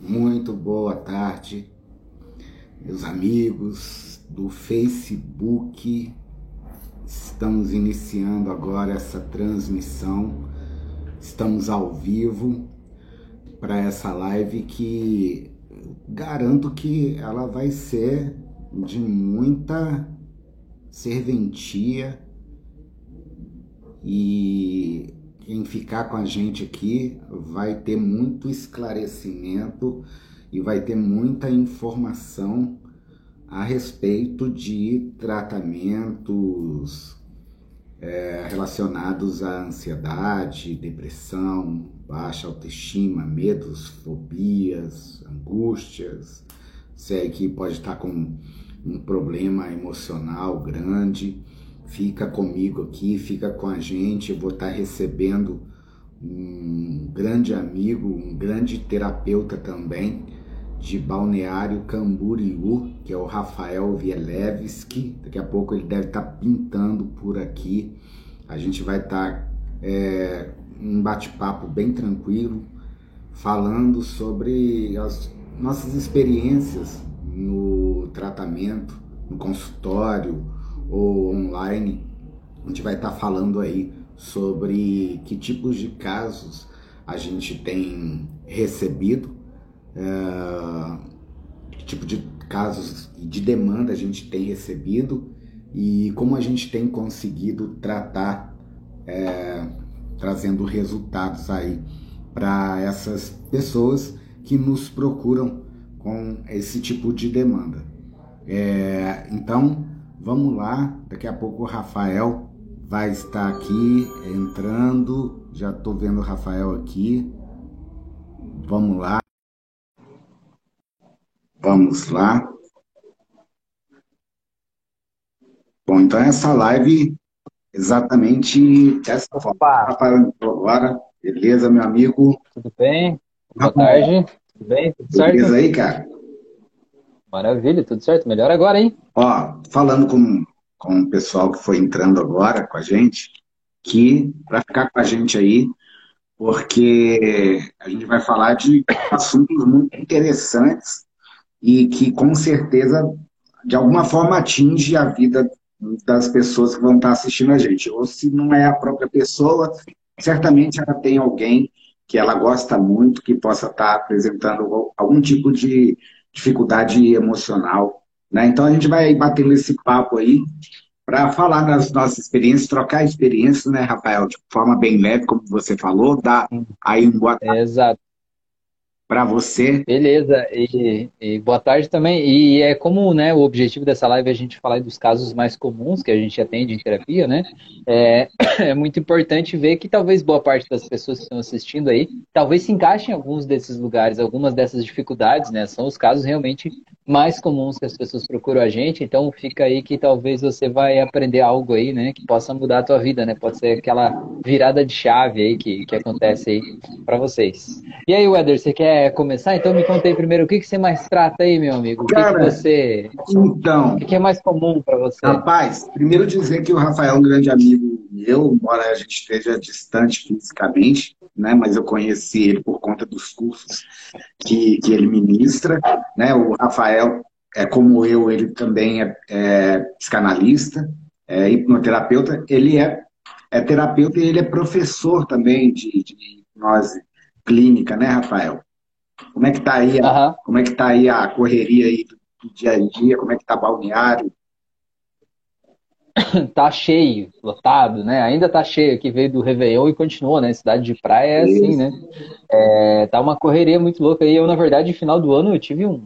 Muito boa tarde, meus amigos do Facebook. Estamos iniciando agora essa transmissão. Estamos ao vivo para essa live que garanto que ela vai ser de muita serventia e quem ficar com a gente aqui vai ter muito esclarecimento e vai ter muita informação a respeito de tratamentos é, relacionados à ansiedade, depressão, baixa autoestima, medos, fobias, angústias. Você aí pode estar com um problema emocional grande fica comigo aqui, fica com a gente. Eu vou estar recebendo um grande amigo, um grande terapeuta também de Balneário Camboriú, que é o Rafael Vielewski. Daqui a pouco ele deve estar pintando por aqui. A gente vai estar é, um bate-papo bem tranquilo, falando sobre as nossas experiências no tratamento, no consultório, ou online, a gente vai estar tá falando aí sobre que tipos de casos a gente tem recebido, é, que tipo de casos de demanda a gente tem recebido e como a gente tem conseguido tratar, é, trazendo resultados aí para essas pessoas que nos procuram com esse tipo de demanda. É, então, Vamos lá, daqui a pouco o Rafael vai estar aqui entrando. Já estou vendo o Rafael aqui. Vamos lá. Vamos lá. Bom, então essa live exatamente dessa forma. Rafael agora. Beleza, meu amigo? Tudo bem? Boa tarde. Tudo bem? Tudo certo? Beleza aí, cara? Maravilha, tudo certo. Melhor agora, hein? Ó, falando com, com o pessoal que foi entrando agora com a gente, que para ficar com a gente aí, porque a gente vai falar de assuntos muito interessantes e que com certeza, de alguma forma, atinge a vida das pessoas que vão estar assistindo a gente. Ou se não é a própria pessoa, certamente ela tem alguém que ela gosta muito, que possa estar apresentando algum tipo de dificuldade emocional. Né? Então a gente vai batendo esse papo aí para falar das nossas experiências, trocar experiências, né, Rafael? De forma bem leve, como você falou, dar aí um boa tarde. Exato para você. Beleza, e, e, boa tarde também. E é como né, o objetivo dessa live é a gente falar dos casos mais comuns que a gente atende em terapia, né? É, é, muito importante ver que talvez boa parte das pessoas que estão assistindo aí, talvez se encaixem em alguns desses lugares, algumas dessas dificuldades, né? São os casos realmente mais comuns que as pessoas procuram a gente, então fica aí que talvez você vai aprender algo aí, né? Que possa mudar a tua vida, né? Pode ser aquela virada de chave aí que, que acontece aí para vocês. E aí, Weder, você quer começar? Então me conta aí primeiro, o que, que você mais trata aí, meu amigo? O que, Cara, que você. Então. O que, é mais comum para você? Rapaz, primeiro dizer que o Rafael é um grande amigo meu, embora a gente esteja distante fisicamente, né? Mas eu conheci ele por conta dos cursos que, que ele ministra, né? O Rafael, é como eu, ele também é, é psicanalista, é hipnoterapeuta, ele é, é terapeuta e ele é professor também de, de hipnose clínica, né, Rafael? Como é que tá aí, a, uhum. como é que tá aí a correria aí do, do dia a dia? Como é que tá balneário? tá cheio, lotado, né? Ainda tá cheio, que veio do Réveillon e continuou, né? Cidade de praia é assim, né? É, tá uma correria muito louca aí. Eu, na verdade, no final do ano, eu tive um,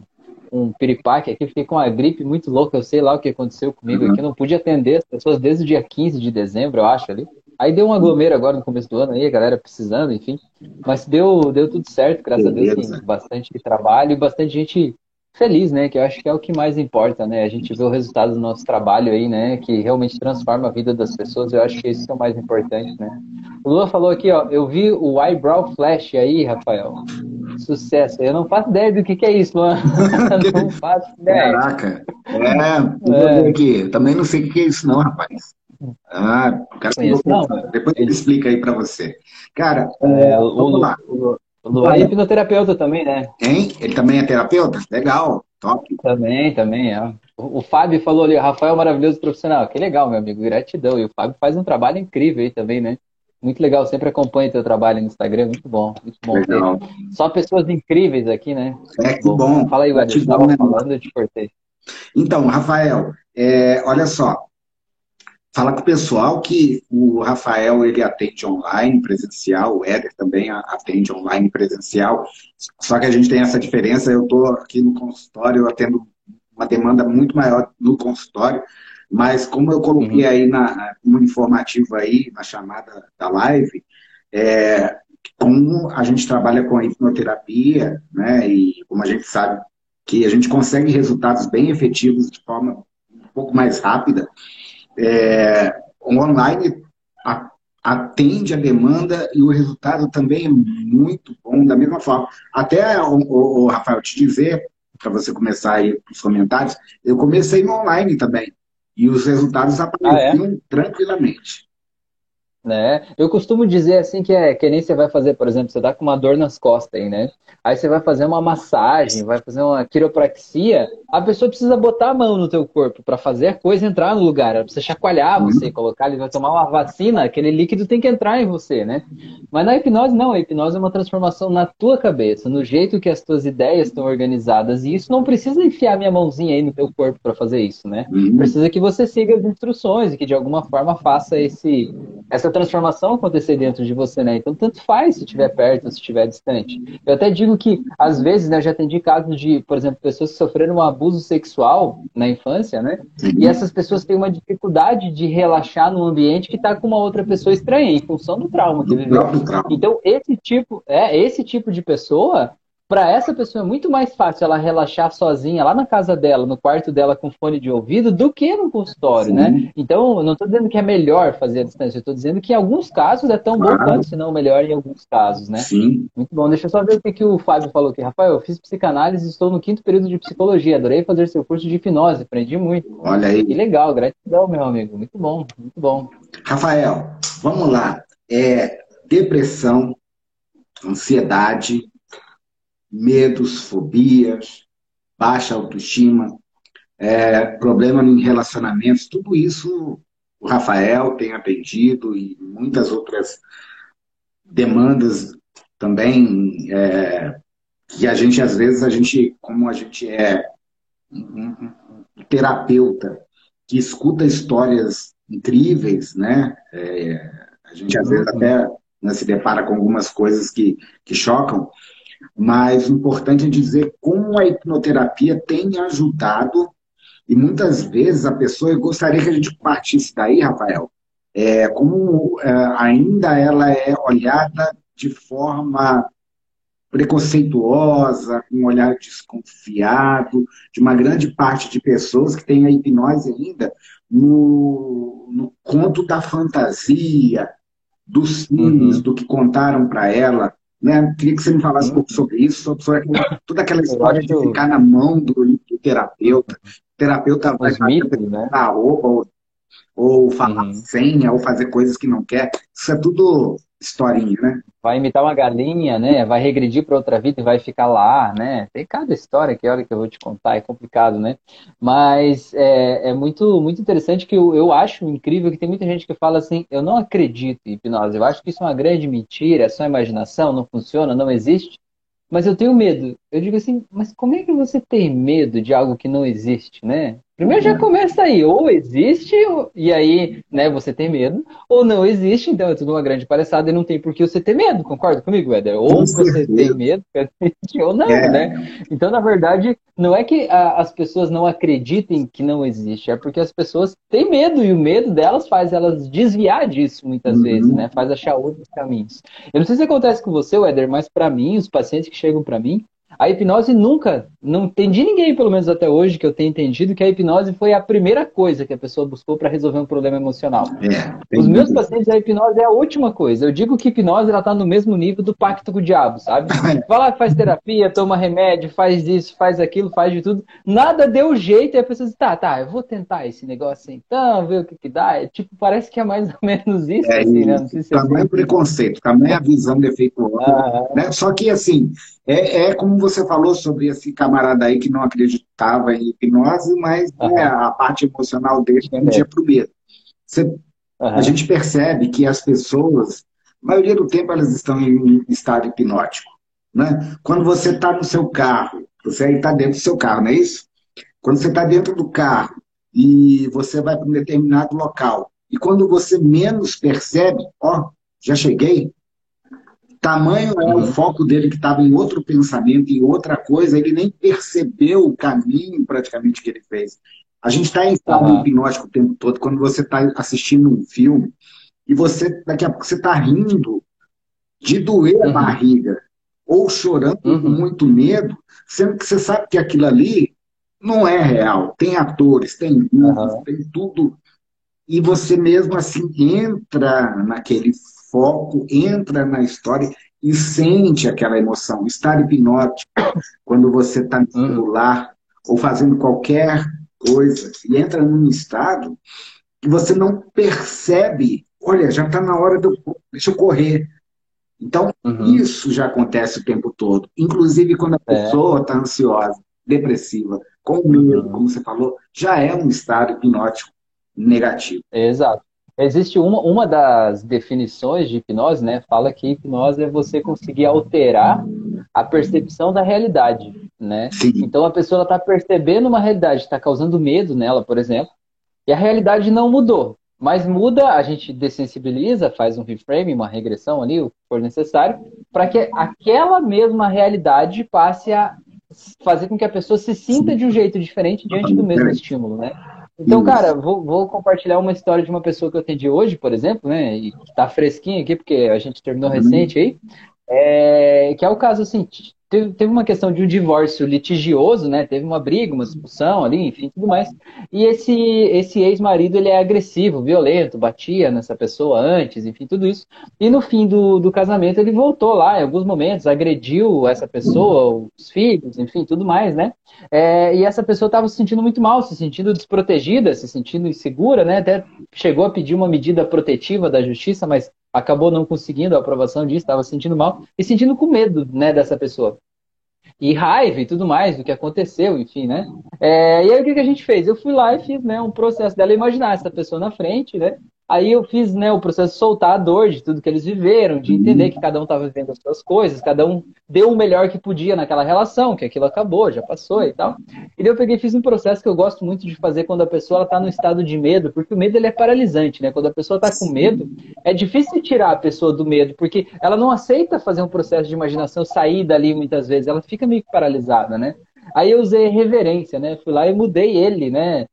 um piripaque aqui, fiquei com uma gripe muito louca, eu sei lá o que aconteceu comigo uhum. aqui, eu não pude atender as pessoas desde o dia 15 de dezembro, eu acho, ali. Aí deu um aglomero agora no começo do ano aí, a galera precisando, enfim. Mas deu, deu tudo certo, graças Beleza. a Deus, sim. Bastante trabalho e bastante gente feliz, né? Que eu acho que é o que mais importa, né? A gente vê o resultado do nosso trabalho aí, né? Que realmente transforma a vida das pessoas. Eu acho que isso é o mais importante, né? O Lula falou aqui, ó. Eu vi o Eyebrow Flash aí, Rafael. Sucesso. Eu não faço ideia do que, que é isso, Luan. não faço ideia. Caraca. É, é. aqui. Também não sei o que é isso, não, rapaz. Ah, o cara Depois ele explica aí para você. Cara, é, vamos o, lá. O, o Luan é hipnoterapeuta também, né? Hein? Ele também é terapeuta? Legal, top. Também, também, é. O, o Fábio falou ali, Rafael maravilhoso profissional. Que legal, meu amigo, gratidão. E o Fábio faz um trabalho incrível aí também, né? Muito legal, sempre acompanho teu trabalho no Instagram, muito bom, muito bom. Legal. Só pessoas incríveis aqui, né? É, que bom. bom. Fala aí, estava né? falando, eu te cortei. Então, Rafael, é, olha só, Fala com o pessoal que o Rafael ele atende online, presencial, o Éder também atende online, presencial. Só que a gente tem essa diferença, eu estou aqui no consultório, eu atendo uma demanda muito maior no consultório, mas como eu coloquei uhum. aí na, no informativo aí, na chamada da live, é, como a gente trabalha com a hipnoterapia, né, e como a gente sabe que a gente consegue resultados bem efetivos de forma um pouco mais rápida, é, o online atende a demanda e o resultado também é muito bom, da mesma forma. Até, o, o, o Rafael, te dizer, para você começar aí os comentários, eu comecei no online também. E os resultados apareciam ah, é? tranquilamente. Né? Eu costumo dizer assim que é que nem você vai fazer, por exemplo, você tá com uma dor nas costas aí, né? Aí você vai fazer uma massagem, vai fazer uma quiropraxia, a pessoa precisa botar a mão no teu corpo para fazer a coisa entrar no lugar. Ela precisa chacoalhar uhum. você, colocar, ele vai tomar uma vacina, aquele líquido tem que entrar em você, né? Mas na hipnose não, a hipnose é uma transformação na tua cabeça, no jeito que as tuas ideias estão organizadas, e isso não precisa enfiar minha mãozinha aí no teu corpo para fazer isso, né? Uhum. Precisa que você siga as instruções e que de alguma forma faça esse essa transformação acontecer dentro de você, né? Então, tanto faz se estiver perto ou se estiver distante. Eu até digo que, às vezes, né, eu já atendi casos de, por exemplo, pessoas que sofreram um abuso sexual na infância, né? E essas pessoas têm uma dificuldade de relaxar num ambiente que está com uma outra pessoa estranha, em função do trauma que viveu. Então, esse tipo, é, esse tipo de pessoa para essa pessoa é muito mais fácil ela relaxar sozinha lá na casa dela, no quarto dela com fone de ouvido, do que no consultório, né? Sim. né? Então, eu não estou dizendo que é melhor fazer a distância, eu estou dizendo que em alguns casos é tão claro. bom quanto, se não melhor em alguns casos, né? Sim. Muito bom. Deixa eu só ver o que, que o Fábio falou aqui. Rafael, eu fiz psicanálise e estou no quinto período de psicologia. Adorei fazer seu curso de hipnose, aprendi muito. Olha aí. Que legal, gratidão, meu amigo. Muito bom, muito bom. Rafael, vamos lá. É, depressão, ansiedade, medos, fobias, baixa autoestima, é, problema em relacionamentos, tudo isso o Rafael tem atendido e muitas outras demandas também é, que a gente às vezes a gente como a gente é um, terapeuta que escuta histórias incríveis, né? É, a gente às vezes até né, se depara com algumas coisas que, que chocam, mas o importante é dizer como a hipnoterapia tem ajudado, e muitas vezes a pessoa, eu gostaria que a gente partisse daí, Rafael, é, como é, ainda ela é olhada de forma preconceituosa, com um olhar desconfiado, de uma grande parte de pessoas que tem a hipnose ainda no, no conto da fantasia, dos filmes, uhum. do que contaram para ela, né? Queria que você me falasse um pouco sobre isso, sobre toda aquela história de ficar na mão do, do terapeuta. O terapeuta vai mitos, né? roupa, ou, ou falar uhum. senha, ou fazer coisas que não quer. Isso é tudo historinha, né? Vai imitar uma galinha, né? Vai regredir para outra vida e vai ficar lá, né? Tem cada história que hora que eu vou te contar, é complicado, né? Mas é, é muito, muito interessante que eu, eu acho incrível que tem muita gente que fala assim, eu não acredito em hipnose, eu acho que isso é uma grande mentira, é só imaginação, não funciona, não existe. Mas eu tenho medo. Eu digo assim, mas como é que você tem medo de algo que não existe, né? Primeiro já começa aí, ou existe, e aí, né, você tem medo, ou não existe, então é tudo uma grande palhaçada e não tem por que você ter medo, concorda comigo, Éder? Ou Com você certeza. tem medo, ou não, é. né? Então, na verdade, não é que a, as pessoas não acreditem que não existe, é porque as pessoas têm medo, e o medo delas faz elas desviar disso muitas uhum. vezes, né? Faz achar outros caminhos. Eu não sei se acontece com você, Éder, mas para mim, os pacientes que chegam para mim, a hipnose nunca não entendi ninguém, pelo menos até hoje, que eu tenha entendido que a hipnose foi a primeira coisa que a pessoa buscou para resolver um problema emocional. É, Os meus pacientes, a hipnose é a última coisa. Eu digo que hipnose ela está no mesmo nível do pacto com o diabo, sabe? Vai lá, faz terapia, toma remédio, faz isso, faz aquilo, faz de tudo. Nada deu jeito e a pessoa diz, tá, tá, eu vou tentar esse negócio então, ver o que que dá. É, tipo, parece que é mais ou menos isso, é, assim, né? Não sei se tamanho é preconceito, tamanho a visão defeituosa. Ah, né? Só que, assim, é, é, como você falou sobre esse camarada aí que não acreditava em hipnose, mas uhum. né, a parte emocional dele tendia para o medo. Você, uhum. A gente percebe que as pessoas, a maioria do tempo, elas estão em estado hipnótico. Né? Quando você está no seu carro, você aí está dentro do seu carro, não é isso? Quando você está dentro do carro e você vai para um determinado local, e quando você menos percebe, ó, já cheguei, Tamanho é o foco dele que estava em outro pensamento, em outra coisa, ele nem percebeu o caminho praticamente que ele fez. A gente está em estado uhum. hipnótico o tempo todo, quando você está assistindo um filme e você, daqui a pouco, você está rindo de doer uhum. a barriga ou chorando uhum. com muito medo, sendo que você sabe que aquilo ali não é real. Tem atores, tem luzes, tem tudo. E você mesmo assim entra naquele foco, entra na história e sente aquela emoção. Estar hipnótico, quando você está no hum. celular ou fazendo qualquer coisa e entra num estado que você não percebe, olha, já está na hora de eu, deixa eu correr. Então, uhum. isso já acontece o tempo todo. Inclusive quando a é. pessoa está ansiosa, depressiva, com medo, uhum. como você falou, já é um estado hipnótico negativo. Exato. Existe uma, uma das definições de hipnose, né? Fala que hipnose é você conseguir alterar a percepção da realidade, né? Sim. Então a pessoa está percebendo uma realidade, está causando medo nela, por exemplo, e a realidade não mudou. Mas muda, a gente dessensibiliza, faz um reframe, uma regressão ali, o que for necessário, para que aquela mesma realidade passe a fazer com que a pessoa se sinta de um jeito diferente diante do mesmo estímulo, né? Então, cara, vou, vou, compartilhar uma história de uma pessoa que eu atendi hoje, por exemplo, né? E que tá fresquinha aqui, porque a gente terminou uhum. recente aí. É, que é o caso assim, teve, teve uma questão de um divórcio litigioso, né? Teve uma briga, uma discussão ali, enfim, tudo mais. E esse, esse ex-marido, ele é agressivo, violento, batia nessa pessoa antes, enfim, tudo isso. E no fim do, do casamento, ele voltou lá, em alguns momentos, agrediu essa pessoa, os filhos, enfim, tudo mais, né? É, e essa pessoa estava se sentindo muito mal, se sentindo desprotegida, se sentindo insegura, né? Até chegou a pedir uma medida protetiva da justiça, mas acabou não conseguindo a aprovação disso, estava se sentindo mal e sentindo com medo, né, dessa pessoa e raiva e tudo mais do que aconteceu, enfim, né? É, e aí o que, que a gente fez? Eu fui lá e fiz né, um processo dela imaginar essa pessoa na frente, né? Aí eu fiz né, o processo de soltar a dor de tudo que eles viveram, de entender que cada um estava vivendo as suas coisas, cada um deu o melhor que podia naquela relação, que aquilo acabou, já passou e tal. E daí eu peguei e fiz um processo que eu gosto muito de fazer quando a pessoa está no estado de medo, porque o medo ele é paralisante, né? Quando a pessoa está com medo, é difícil tirar a pessoa do medo, porque ela não aceita fazer um processo de imaginação, sair dali muitas vezes, ela fica meio paralisada, né? Aí eu usei reverência, né? Fui lá e mudei ele, né?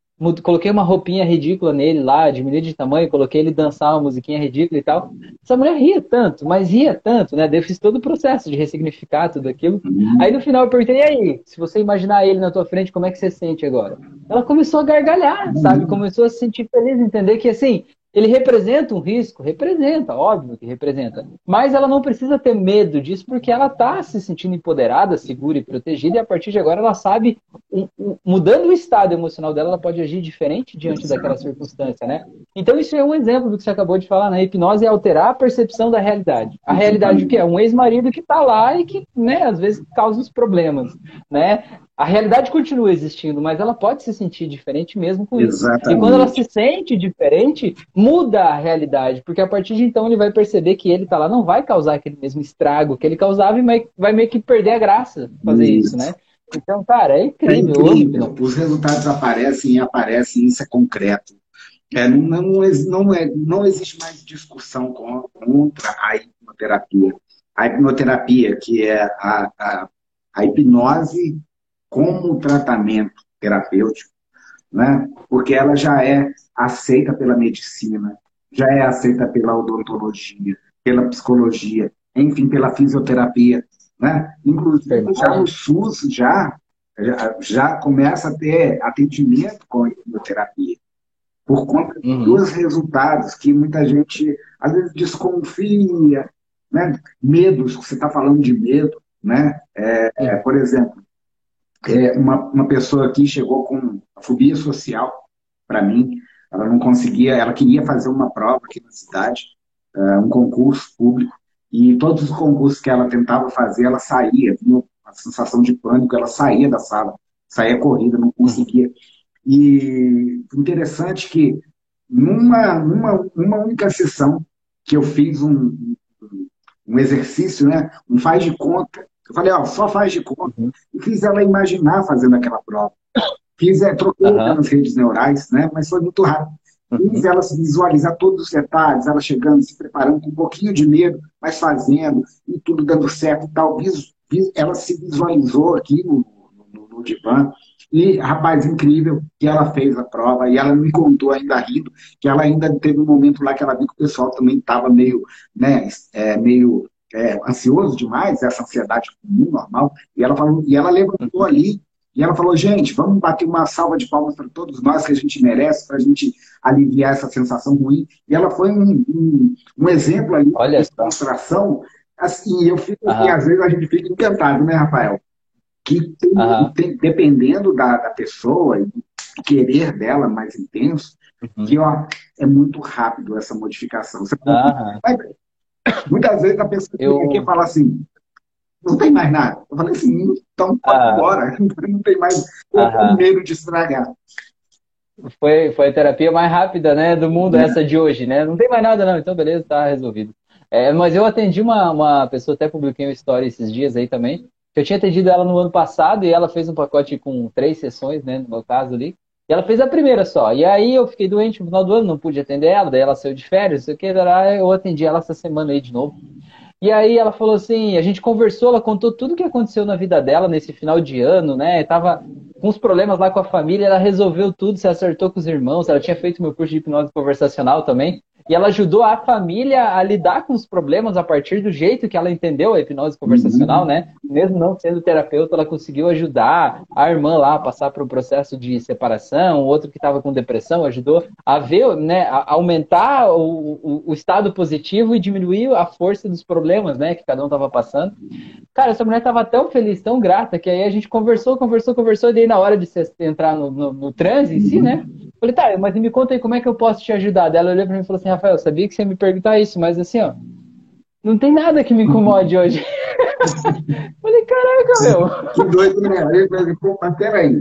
Coloquei uma roupinha ridícula nele lá, diminui de tamanho, coloquei ele dançar uma musiquinha ridícula e tal. Essa mulher ria tanto, mas ria tanto, né? Eu fiz todo o processo de ressignificar tudo aquilo. Uhum. Aí no final eu perguntei, e aí, se você imaginar ele na tua frente, como é que você sente agora? Ela começou a gargalhar, sabe? Uhum. Começou a se sentir feliz, entender que assim, ele representa um risco? Representa, óbvio que representa. Mas ela não precisa ter medo disso porque ela está se sentindo empoderada, segura e protegida, e a partir de agora ela sabe, mudando o estado emocional dela, ela pode agir diferente diante daquela circunstância, né? Então isso é um exemplo do que você acabou de falar, né? A hipnose é alterar a percepção da realidade. A realidade que é? Um ex-marido que está lá e que, né, às vezes causa os problemas, né? A realidade continua existindo, mas ela pode se sentir diferente mesmo com Exatamente. isso. E quando ela se sente diferente, muda a realidade, porque a partir de então ele vai perceber que ele tá lá não vai causar aquele mesmo estrago que ele causava e vai meio que perder a graça fazer isso, isso né? Então, cara, é incrível. É incrível. Os resultados aparecem e aparecem, isso é concreto. É, não, não, não, é, não existe mais discussão contra a hipnoterapia. A hipnoterapia, que é a, a, a hipnose como tratamento terapêutico, né? porque ela já é aceita pela medicina, já é aceita pela odontologia, pela psicologia, enfim, pela fisioterapia. Né? Inclusive, já no SUS, já já, já começa a ter atendimento com a quimioterapia por conta uhum. dos resultados que muita gente às vezes desconfia, né? Medos, você está falando de medo, né? É, é, por exemplo, é, uma, uma pessoa aqui chegou com fobia social para mim, ela não conseguia, ela queria fazer uma prova aqui na cidade, uh, um concurso público, e todos os concursos que ela tentava fazer, ela saía, tinha uma sensação de pânico, ela saía da sala, saía corrida, não conseguia. E interessante que numa, numa, uma única sessão que eu fiz um, um exercício, né, um faz de conta, eu falei, ó, só faz de conta, uhum. e fiz ela imaginar fazendo aquela prova. Fiz, é, troquei uhum. nas redes neurais, né? Mas foi muito rápido. Uhum. Fiz ela se visualizar todos os detalhes, ela chegando, se preparando com um pouquinho de medo, mas fazendo, e tudo dando certo e tal. Ela se visualizou aqui no, no, no divã. E, rapaz, incrível que ela fez a prova e ela me contou ainda rindo que ela ainda teve um momento lá que ela viu que o pessoal também estava meio, né, é, meio é, ansioso demais, essa ansiedade comum, normal, e ela falou, e ela levantou ali e ela falou, gente, vamos bater uma salva de palmas para todos nós que a gente merece, para a gente aliviar essa sensação ruim. E ela foi um, um, um exemplo ali Olha de demonstração. Assim, eu fico, e às vezes a gente fica encantado, né, Rafael? Que tem, tem, dependendo da, da pessoa e do querer dela mais intenso, uhum. que ó, é muito rápido essa modificação. Você, mas, muitas vezes a pessoa eu... que fala assim, não tem mais nada. Eu falei assim, então pode ah. embora, não tem mais ah. medo de estragar. Foi, foi a terapia mais rápida né, do mundo, é. essa de hoje, né? Não tem mais nada, não, então beleza, tá resolvido. É, mas eu atendi uma, uma pessoa, até publiquei uma história esses dias aí também, eu tinha atendido ela no ano passado e ela fez um pacote com três sessões, né, no meu caso ali, e ela fez a primeira só. E aí eu fiquei doente no final do ano, não pude atender ela, daí ela saiu de férias, sei o que, eu atendi ela essa semana aí de novo. E aí ela falou assim, a gente conversou, ela contou tudo o que aconteceu na vida dela nesse final de ano, né? Tava com uns problemas lá com a família, ela resolveu tudo, se acertou com os irmãos, ela tinha feito meu curso de hipnose conversacional também. E ela ajudou a família a lidar com os problemas a partir do jeito que ela entendeu a hipnose conversacional, uhum. né? Mesmo não sendo terapeuta, ela conseguiu ajudar a irmã lá a passar por um processo de separação, outro que estava com depressão, ajudou a ver, né, a aumentar o, o, o, estado positivo e diminuir a força dos problemas, né, que cada um estava passando. Cara, essa mulher estava tão feliz, tão grata, que aí a gente conversou, conversou, conversou, e daí na hora de entrar no, no, no transe em si, né? Falei, tá, mas me conta aí como é que eu posso te ajudar. Daí ela olhou pra mim e falou assim, Rafael, sabia que você ia me perguntar isso, mas assim, ó, não tem nada que me incomode hoje. Falei, caraca, meu. Que doido, né? Aí eu falei, pô, mas peraí.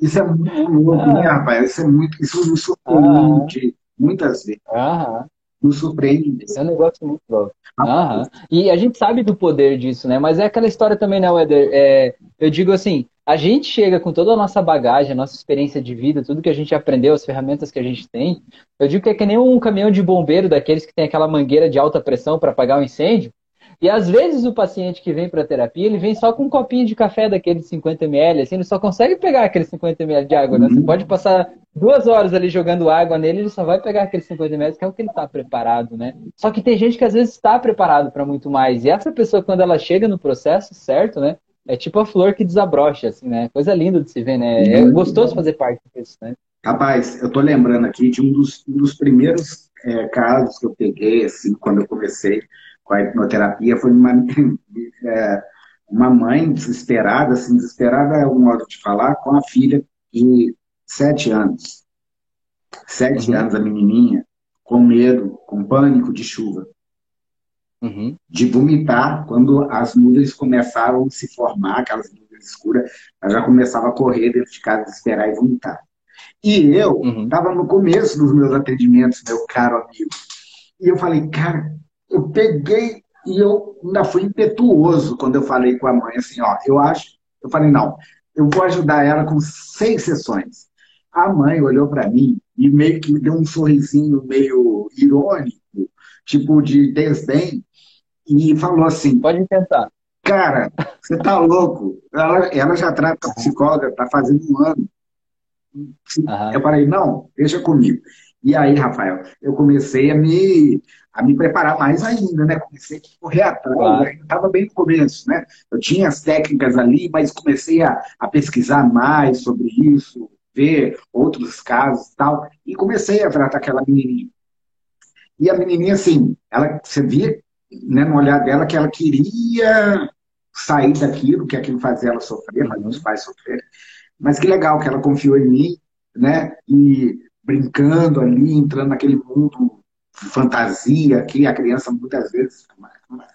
Isso é muito louco, né, ah. né, rapaz? Isso é muito, isso me surpreende ah. muitas vezes. Ah. Nos surpreende mesmo. É um negócio muito louco. Ah. E a gente sabe do poder disso, né? Mas é aquela história também, né, Weder? É, eu digo assim, a gente chega com toda a nossa bagagem, a nossa experiência de vida, tudo que a gente aprendeu, as ferramentas que a gente tem. Eu digo que é que nem um caminhão de bombeiro daqueles que tem aquela mangueira de alta pressão para apagar um incêndio. E às vezes o paciente que vem para terapia, ele vem só com um copinho de café daquele 50 ml, assim, ele só consegue pegar aquele 50 ml de água, né? Você uhum. pode passar duas horas ali jogando água nele, ele só vai pegar aquele 50 ml, que é o que ele está preparado, né? Só que tem gente que às vezes está preparado para muito mais. E essa pessoa, quando ela chega no processo certo, né? é tipo a flor que desabrocha, assim, né? Coisa linda de se ver, né? É uhum. gostoso fazer parte disso, né? Rapaz, eu tô lembrando aqui de um dos, um dos primeiros é, casos que eu peguei, assim, quando eu comecei com a hipnoterapia, foi uma, é, uma mãe desesperada, assim, desesperada é um modo de falar, com a filha de sete anos. Sete uhum. anos, a menininha, com medo, com pânico de chuva uhum. de vomitar quando as nuvens começaram a se formar, aquelas nuvens escuras, ela já começava a correr dentro de casa, esperar e vomitar. E eu estava uhum. no começo dos meus atendimentos, meu caro amigo. E eu falei, cara, eu peguei e eu ainda fui impetuoso quando eu falei com a mãe assim, ó, eu acho, eu falei, não, eu vou ajudar ela com seis sessões. A mãe olhou para mim e meio que me deu um sorrisinho meio irônico, tipo de desdém, e falou assim: Pode tentar. Cara, você tá louco. Ela, ela já trata psicóloga, tá fazendo um ano. Eu falei: Não, deixa comigo. E aí, Rafael, eu comecei a me, a me preparar mais ainda, né? Comecei a correr atrás, claro. ainda estava bem no começo, né? Eu tinha as técnicas ali, mas comecei a, a pesquisar mais sobre isso, ver outros casos e tal, e comecei a tratar aquela menininha. E a menininha, assim, ela, você via né, no olhar dela que ela queria sair daquilo, que aquilo fazia ela sofrer, fazia os pais sofrerem. Mas que legal que ela confiou em mim, né? E brincando ali, entrando naquele mundo fantasia que a criança muitas vezes.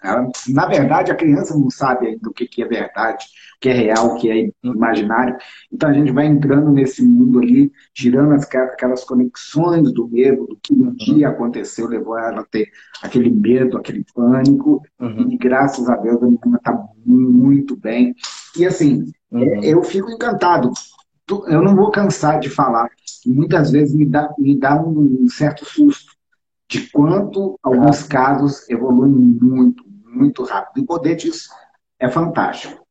Ela, na verdade, a criança não sabe ainda o que, que é verdade, o que é real, o que é imaginário. Então a gente vai entrando nesse mundo ali, tirando as, aquelas conexões do medo, do que um uhum. dia aconteceu, levou ela a ter aquele medo, aquele pânico. Uhum. E graças a Deus a menina está muito bem. E assim, uhum. eu fico encantado. Eu não vou cansar de falar. Muitas vezes me dá, me dá um certo susto de quanto alguns casos evoluem muito, muito rápido. o poder disso é fantástico.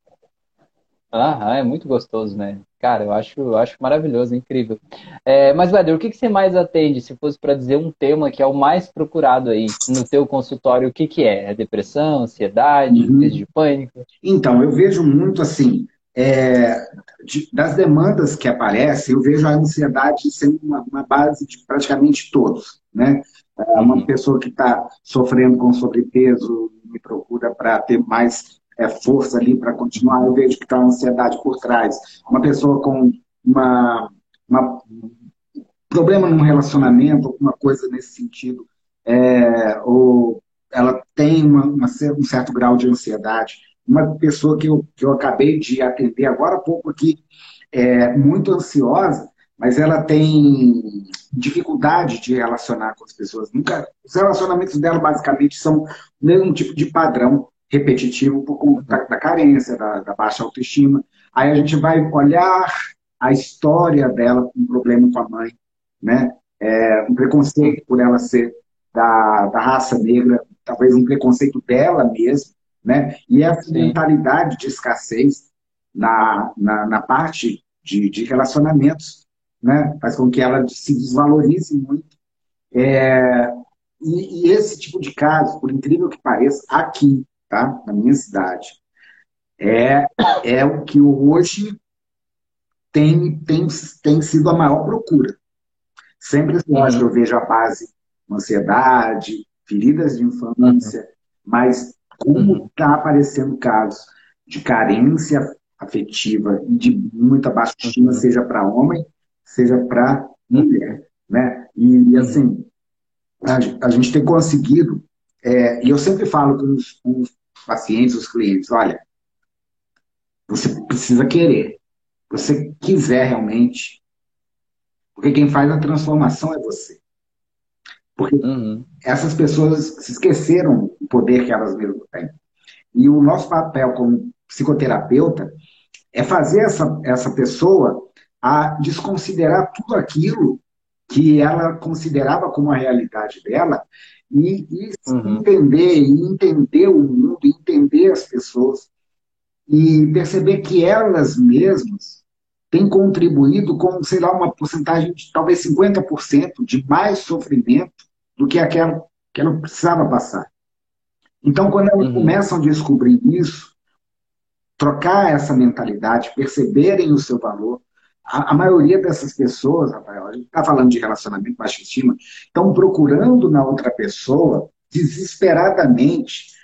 Ah, é muito gostoso, né? Cara, eu acho, eu acho maravilhoso, incrível. É, mas, Vader, o que, que você mais atende, se fosse para dizer um tema que é o mais procurado aí no teu consultório, o que, que é? É depressão, ansiedade, uhum. crise de pânico? Então, eu vejo muito assim, é, de, das demandas que aparecem, eu vejo a ansiedade sendo uma, uma base de praticamente todos, né? É uma uhum. pessoa que está sofrendo com sobrepeso me procura para ter mais é, força ali para continuar, eu vejo que está uma ansiedade por trás. Uma pessoa com uma, uma problema num relacionamento, alguma coisa nesse sentido, é, ou ela tem uma, uma, um certo grau de ansiedade. Uma pessoa que eu, que eu acabei de atender agora há pouco aqui, é, muito ansiosa, mas ela tem dificuldade de relacionar com as pessoas. Nunca, os relacionamentos dela basicamente são o mesmo tipo de padrão repetitivo por conta da, carência, da, da, baixa autoestima. Aí a gente vai olhar a história dela um problema com a mãe, né? É, um preconceito por ela ser da, da raça negra, talvez um preconceito dela mesma, né? E essa Sim. mentalidade de escassez na, na, na parte de, de relacionamentos né? faz com que ela se desvalorize muito. É, e, e, esse tipo de caso, por incrível que pareça, aqui, tá? na minha cidade, é, é o que hoje tem, tem, tem sido a maior procura. Sempre, lógico, uhum. eu vejo a base ansiedade, feridas de infância, uhum. mas como está uhum. aparecendo casos de carência afetiva e de muita baixa estima, uhum. seja para homem, seja para mulher. Né? E, e assim, a, a, gente tem conseguido, é, e eu sempre falo com os, com os pacientes, os clientes, olha, você precisa querer. Você quiser realmente, porque quem faz a transformação é você. Porque uhum. essas pessoas se esqueceram o poder que elas mesmas têm. E o nosso papel como psicoterapeuta é fazer essa, essa pessoa a desconsiderar tudo aquilo que ela considerava como a realidade dela e, e uhum. entender, e entender o mundo, entender as pessoas e perceber que elas mesmas têm contribuído com, sei lá, uma porcentagem de talvez 50% de mais sofrimento do que aquela que ela precisava passar. Então, quando elas uhum. começam a descobrir isso, trocar essa mentalidade, perceberem o seu valor, a, a maioria dessas pessoas, Rafael, a gente está falando de relacionamento baixa estima, estão procurando na outra pessoa, desesperadamente,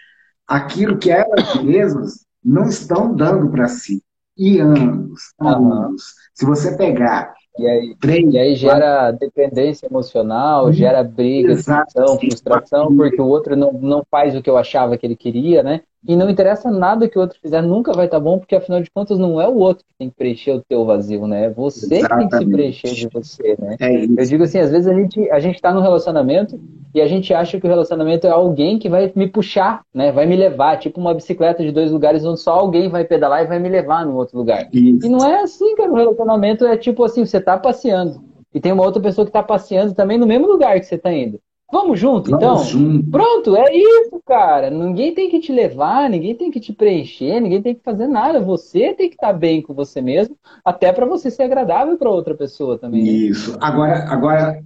aquilo que elas mesmas não estão dando para si. E anos, anos. Se você pegar e aí, e aí gera dependência emocional, gera briga, discussão, frustração, porque o outro não, não faz o que eu achava que ele queria, né? E não interessa nada que o outro fizer, nunca vai estar tá bom, porque afinal de contas não é o outro que tem que preencher o teu vazio, né? É você Exatamente. que tem que se preencher de você, né? É eu digo assim, às vezes a gente a gente está no relacionamento e a gente acha que o relacionamento é alguém que vai me puxar, né? Vai me levar, tipo uma bicicleta de dois lugares onde só alguém vai pedalar e vai me levar no outro lugar. Isso. E não é assim, cara. O relacionamento é tipo assim, você está passeando e tem uma outra pessoa que está passeando também no mesmo lugar que você está indo. Vamos junto, Vamos então? Junto. Pronto, é isso, cara. Ninguém tem que te levar, ninguém tem que te preencher, ninguém tem que fazer nada. Você tem que estar bem com você mesmo, até para você ser agradável para outra pessoa também. Né? Isso. Agora, agora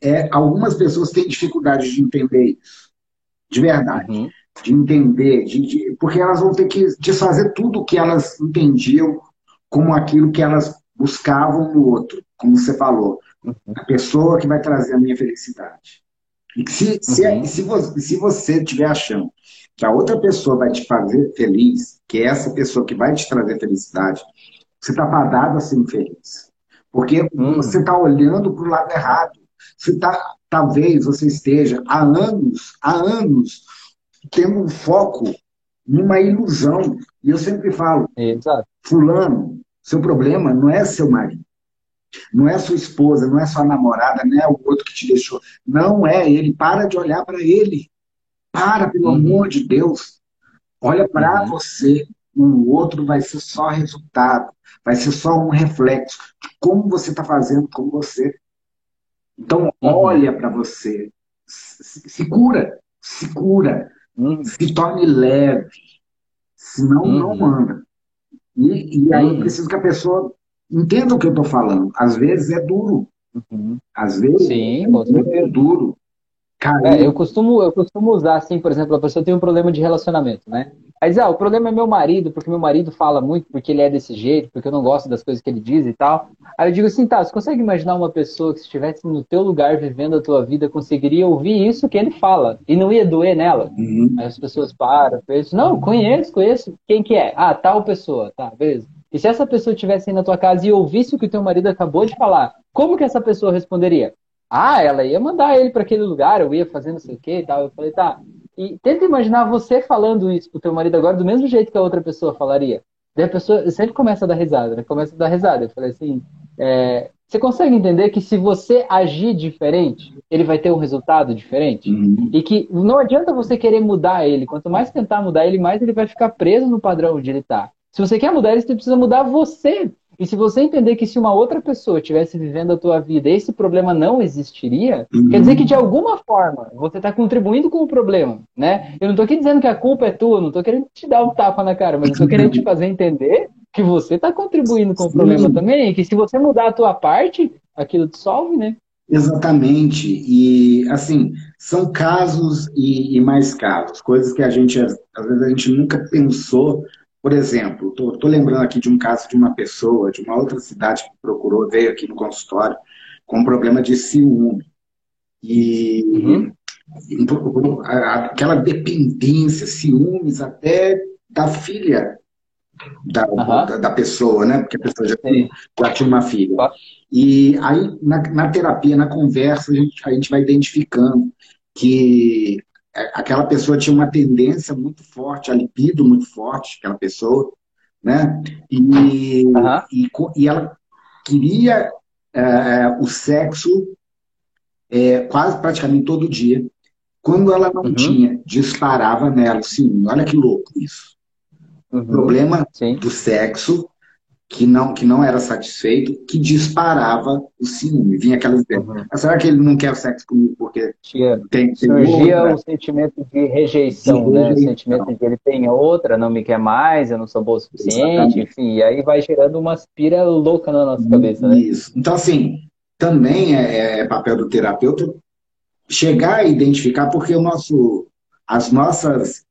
é, algumas pessoas têm dificuldade de entender isso. De verdade. Uhum. De entender, de, de, porque elas vão ter que desfazer tudo o que elas entendiam como aquilo que elas buscavam no outro, como você falou. Uhum. A pessoa que vai trazer a minha felicidade. Se, se, uhum. se, você, se você estiver achando que a outra pessoa vai te fazer feliz, que é essa pessoa que vai te trazer felicidade, você está fadado a ser infeliz. Porque uhum. você está olhando para o lado errado. Você tá, talvez você esteja há anos, há anos, tendo um foco numa ilusão. E eu sempre falo, Exato. fulano, seu problema não é seu marido. Não é sua esposa, não é sua namorada, não é o outro que te deixou. Não é ele. Para de olhar para ele. Para, pelo uhum. amor de Deus. Olha para uhum. você. O outro vai ser só resultado. Vai ser só um reflexo de como você está fazendo com você. Então, uhum. olha para você. Se, se, cura. Se cura. Uhum. Se torne leve. Senão, não uhum. anda. E, e aí uhum. preciso que a pessoa entenda o que eu estou falando. Às vezes é duro. Uhum. Às vezes Sim, é muito duro. É, eu, costumo, eu costumo usar, assim, por exemplo, a pessoa tem um problema de relacionamento, né? Aí diz, ah, o problema é meu marido, porque meu marido fala muito, porque ele é desse jeito, porque eu não gosto das coisas que ele diz e tal. Aí eu digo assim, tá, você consegue imaginar uma pessoa que se estivesse no teu lugar vivendo a tua vida, conseguiria ouvir isso que ele fala e não ia doer nela? Uhum. Aí as pessoas param, pensam, não, conheço, conheço. Quem que é? Ah, tal pessoa, tá, beleza. E se essa pessoa estivesse aí na tua casa e ouvisse o que o teu marido acabou de falar, como que essa pessoa responderia? Ah, ela ia mandar ele para aquele lugar, eu ia fazendo não sei o que e tal. Eu falei, tá. E tenta imaginar você falando isso pro teu marido agora do mesmo jeito que a outra pessoa falaria. Daí a pessoa sempre começa a dar risada, né? Começa a dar risada. Eu falei assim, é, você consegue entender que se você agir diferente, ele vai ter um resultado diferente? Uhum. E que não adianta você querer mudar ele. Quanto mais tentar mudar ele, mais ele vai ficar preso no padrão onde ele tá. Se você quer mudar ele, você precisa mudar você. E se você entender que se uma outra pessoa estivesse vivendo a tua vida, esse problema não existiria, uhum. quer dizer que de alguma forma você está contribuindo com o problema, né? Eu não estou aqui dizendo que a culpa é tua, não estou querendo te dar um tapa na cara, mas estou querendo te fazer entender que você está contribuindo com o problema também, e que se você mudar a tua parte, aquilo te solve, né? Exatamente. E, assim, são casos e, e mais casos, coisas que a gente, às vezes, a gente nunca pensou por exemplo, estou lembrando aqui de um caso de uma pessoa de uma outra cidade que procurou, veio aqui no consultório com um problema de ciúme. E uhum. aquela dependência, ciúmes até da filha da, uhum. da, da, pessoa, né? Porque a pessoa já, já tinha uma filha. E aí, na, na, terapia, na conversa, a gente, a gente vai identificando que aquela pessoa tinha uma tendência muito forte, a libido muito forte, aquela pessoa, né? E, uhum. e, e, ela queria é, o sexo é, quase praticamente todo dia. Quando ela não uhum. tinha, disparava nela. Sim, olha que louco isso. Uhum. O problema Sim. do sexo que não, que não era satisfeito, que disparava o ciúme. Vinha aquelas ideias. Uhum. será que ele não quer sexo comigo porque Tinha, tem, tem Surgia outra? o sentimento de rejeição, de né? O sentimento de ele tem outra, não me quer mais, eu não sou boa o suficiente, Exatamente. enfim. E aí vai gerando uma aspira louca na nossa cabeça, né? Isso. Então, assim, também é, é papel do terapeuta chegar a identificar, porque o nosso, as nossas,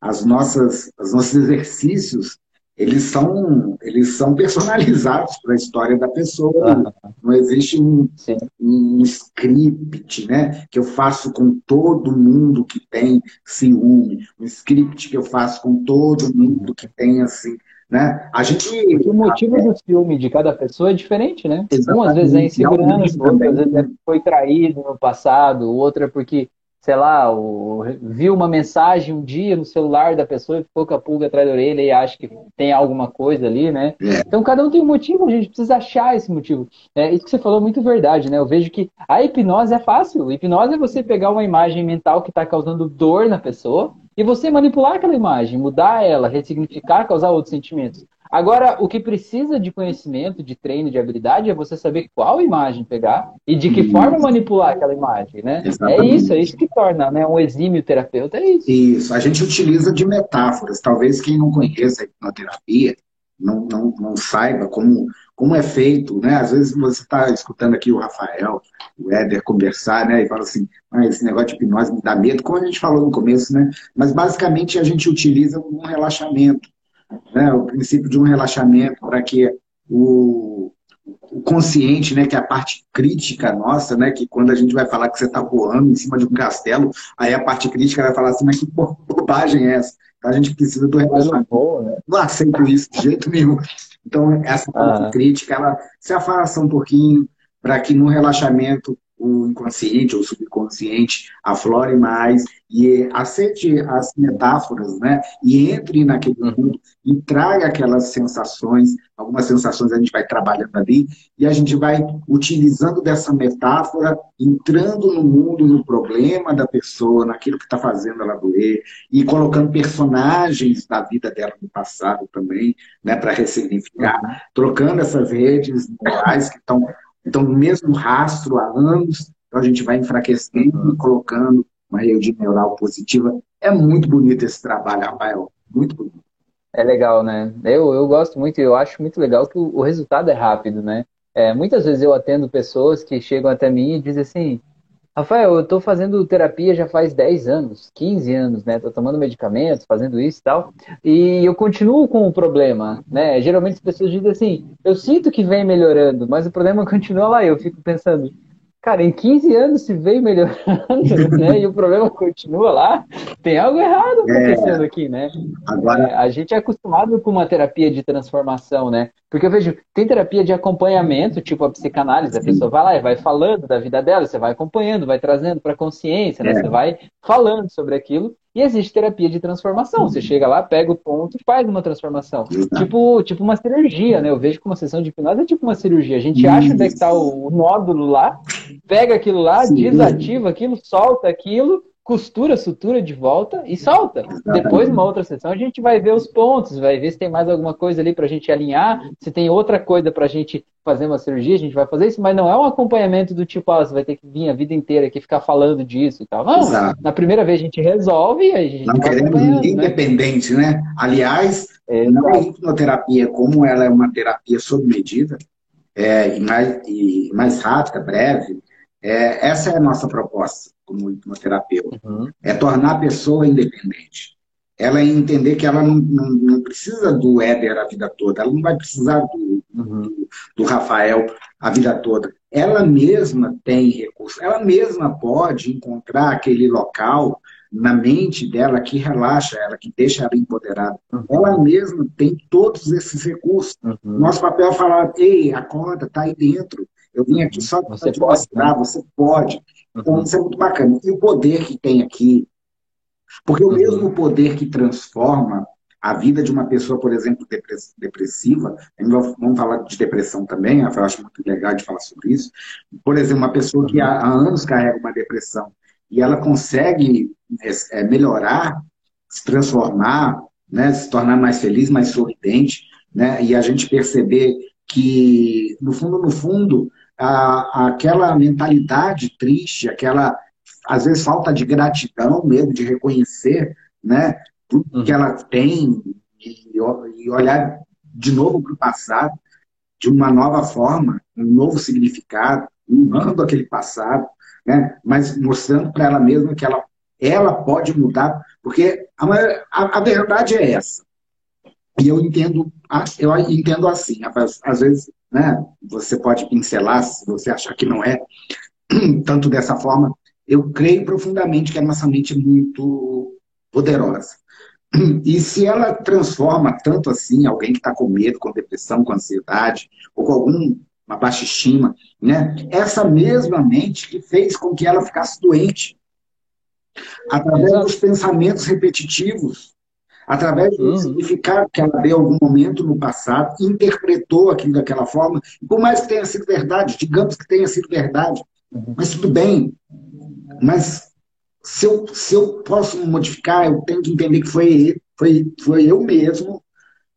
as nossas, os nossos exercícios eles são, eles são personalizados para a história da pessoa. Não existe um, um script né, que eu faço com todo mundo que tem ciúme, um script que eu faço com todo mundo que tem assim. Né? A gente, o motivo do ciúme de cada pessoa é diferente, né? Um às vezes é insegurança, outro às vezes é, foi traído no passado, outra é porque sei lá, o, viu uma mensagem um dia no celular da pessoa e ficou com a pulga atrás da orelha e acha que tem alguma coisa ali, né? É. Então cada um tem um motivo, a gente precisa achar esse motivo. É, isso que você falou é muito verdade, né? Eu vejo que a hipnose é fácil. A hipnose é você pegar uma imagem mental que está causando dor na pessoa e você manipular aquela imagem, mudar ela, ressignificar, causar outros sentimentos. Agora, o que precisa de conhecimento, de treino, de habilidade é você saber qual imagem pegar e de que isso. forma manipular aquela imagem, né? Exatamente. É isso, é isso que torna né, um exímio terapeuta, é isso. Isso, a gente utiliza de metáforas. Talvez quem não conheça a hipnoterapia não, não, não saiba como, como é feito, né? Às vezes você está escutando aqui o Rafael, o Éder conversar, né? E fala assim, ah, esse negócio de hipnose me dá medo, como a gente falou no começo, né? Mas basicamente a gente utiliza um relaxamento, né? O princípio de um relaxamento para que o, o consciente, né, que é a parte crítica nossa, né, que quando a gente vai falar que você está voando em cima de um castelo, aí a parte crítica vai falar assim, mas que bobagem é essa? A gente precisa do relaxamento. Não, né? não aceito isso de jeito nenhum. Então, essa parte ah. crítica, ela se afasta um pouquinho para que no relaxamento o inconsciente ou subconsciente aflore mais e aceite as metáforas, né? E entre naquele uhum. mundo e traga aquelas sensações, algumas sensações a gente vai trabalhando ali e a gente vai utilizando dessa metáfora, entrando no mundo, no problema da pessoa, naquilo que está fazendo ela doer e colocando personagens da vida dela no passado também, né? Para ressignificar, uhum. trocando essas redes morais que estão então, no mesmo rastro há anos, então a gente vai enfraquecendo e colocando uma rede neural positiva. É muito bonito esse trabalho, Rafael. Muito bonito. É legal, né? Eu, eu gosto muito, eu acho muito legal que o, o resultado é rápido, né? É, muitas vezes eu atendo pessoas que chegam até mim e dizem assim, Rafael, eu estou fazendo terapia já faz 10 anos, 15 anos, né? Estou tomando medicamentos, fazendo isso e tal. E eu continuo com o problema, né? Geralmente as pessoas dizem assim, eu sinto que vem melhorando, mas o problema continua lá. Eu fico pensando, Cara, em 15 anos se veio melhorando, né? E o problema continua lá. Tem algo errado é. acontecendo é, aqui, né? Agora... É, a gente é acostumado com uma terapia de transformação, né? Porque eu vejo, tem terapia de acompanhamento, tipo a psicanálise, a pessoa vai lá e vai falando da vida dela, você vai acompanhando, vai trazendo para consciência, né? É. Você vai falando sobre aquilo. E existe terapia de transformação. Você chega lá, pega o ponto e faz uma transformação. Tipo, tipo uma cirurgia, né? Eu vejo que uma sessão de hipnose é tipo uma cirurgia. A gente acha onde é que está o nódulo lá, pega aquilo lá, desativa aquilo, solta aquilo, costura, sutura de volta e solta. Depois, numa outra sessão, a gente vai ver os pontos, vai ver se tem mais alguma coisa ali para a gente alinhar, se tem outra coisa para a gente fazer uma cirurgia, a gente vai fazer isso, mas não é um acompanhamento do tipo, ah, você vai ter que vir a vida inteira aqui ficar falando disso e tal. Não, Exato. na primeira vez a gente resolve e a gente Não queremos ninguém né? independente, né? Aliás, Exato. não é hipnoterapia, como ela é uma terapia sob medida, é, e, mais, e mais rápida, breve, é, essa é a nossa proposta como hipnoterapeuta. Uhum. É tornar a pessoa independente. Ela entender que ela não, não, não, precisa do Éder a vida toda, ela não vai precisar do, uhum. do, do Rafael a vida toda. Ela mesma tem recursos, ela mesma pode encontrar aquele local na mente dela que relaxa ela, que deixa ela empoderada. Uhum. Ela mesma tem todos esses recursos. Uhum. Nosso papel é falar, ei, acorda, tá aí dentro. Eu vim aqui só para te mostrar, né? você pode. Então, uhum. isso é muito bacana. E o poder que tem aqui, porque o uhum. mesmo poder que transforma a vida de uma pessoa, por exemplo, depressiva, vamos falar de depressão também, eu acho muito legal de falar sobre isso. Por exemplo, uma pessoa que há anos carrega uma depressão e ela consegue é, melhorar, se transformar, né, se tornar mais feliz, mais sorridente, né, e a gente perceber que, no fundo, no fundo, a, aquela mentalidade triste, aquela, às vezes, falta de gratidão mesmo, de reconhecer né, tudo uhum. que ela tem e, e olhar de novo para o passado de uma nova forma, um novo significado, honrando aquele passado, né, mas mostrando para ela mesma que ela, ela pode mudar, porque a, a, a verdade é essa. E eu entendo, eu entendo assim, às vezes né? Você pode pincelar se você achar que não é tanto dessa forma. Eu creio profundamente que a nossa mente é muito poderosa. E se ela transforma tanto assim alguém que está com medo, com depressão, com ansiedade, ou com alguma baixa estima, né? essa mesma mente que fez com que ela ficasse doente, através dos pensamentos repetitivos, através do uhum. significado que ela deu em algum momento no passado, interpretou aquilo daquela forma, e por mais que tenha sido verdade, digamos que tenha sido verdade, uhum. mas tudo bem. Mas se eu, se eu posso modificar, eu tenho que entender que foi, foi, foi eu mesmo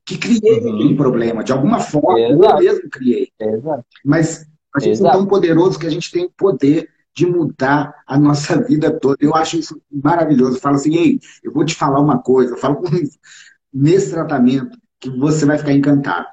que criei uhum. aquele problema. De alguma forma, Exato. eu mesmo criei. Exato. Mas a gente Exato. é tão poderoso que a gente tem poder de mudar a nossa vida toda. Eu acho isso maravilhoso. Eu falo assim, ei, eu vou te falar uma coisa, eu falo nesse tratamento, que você vai ficar encantado.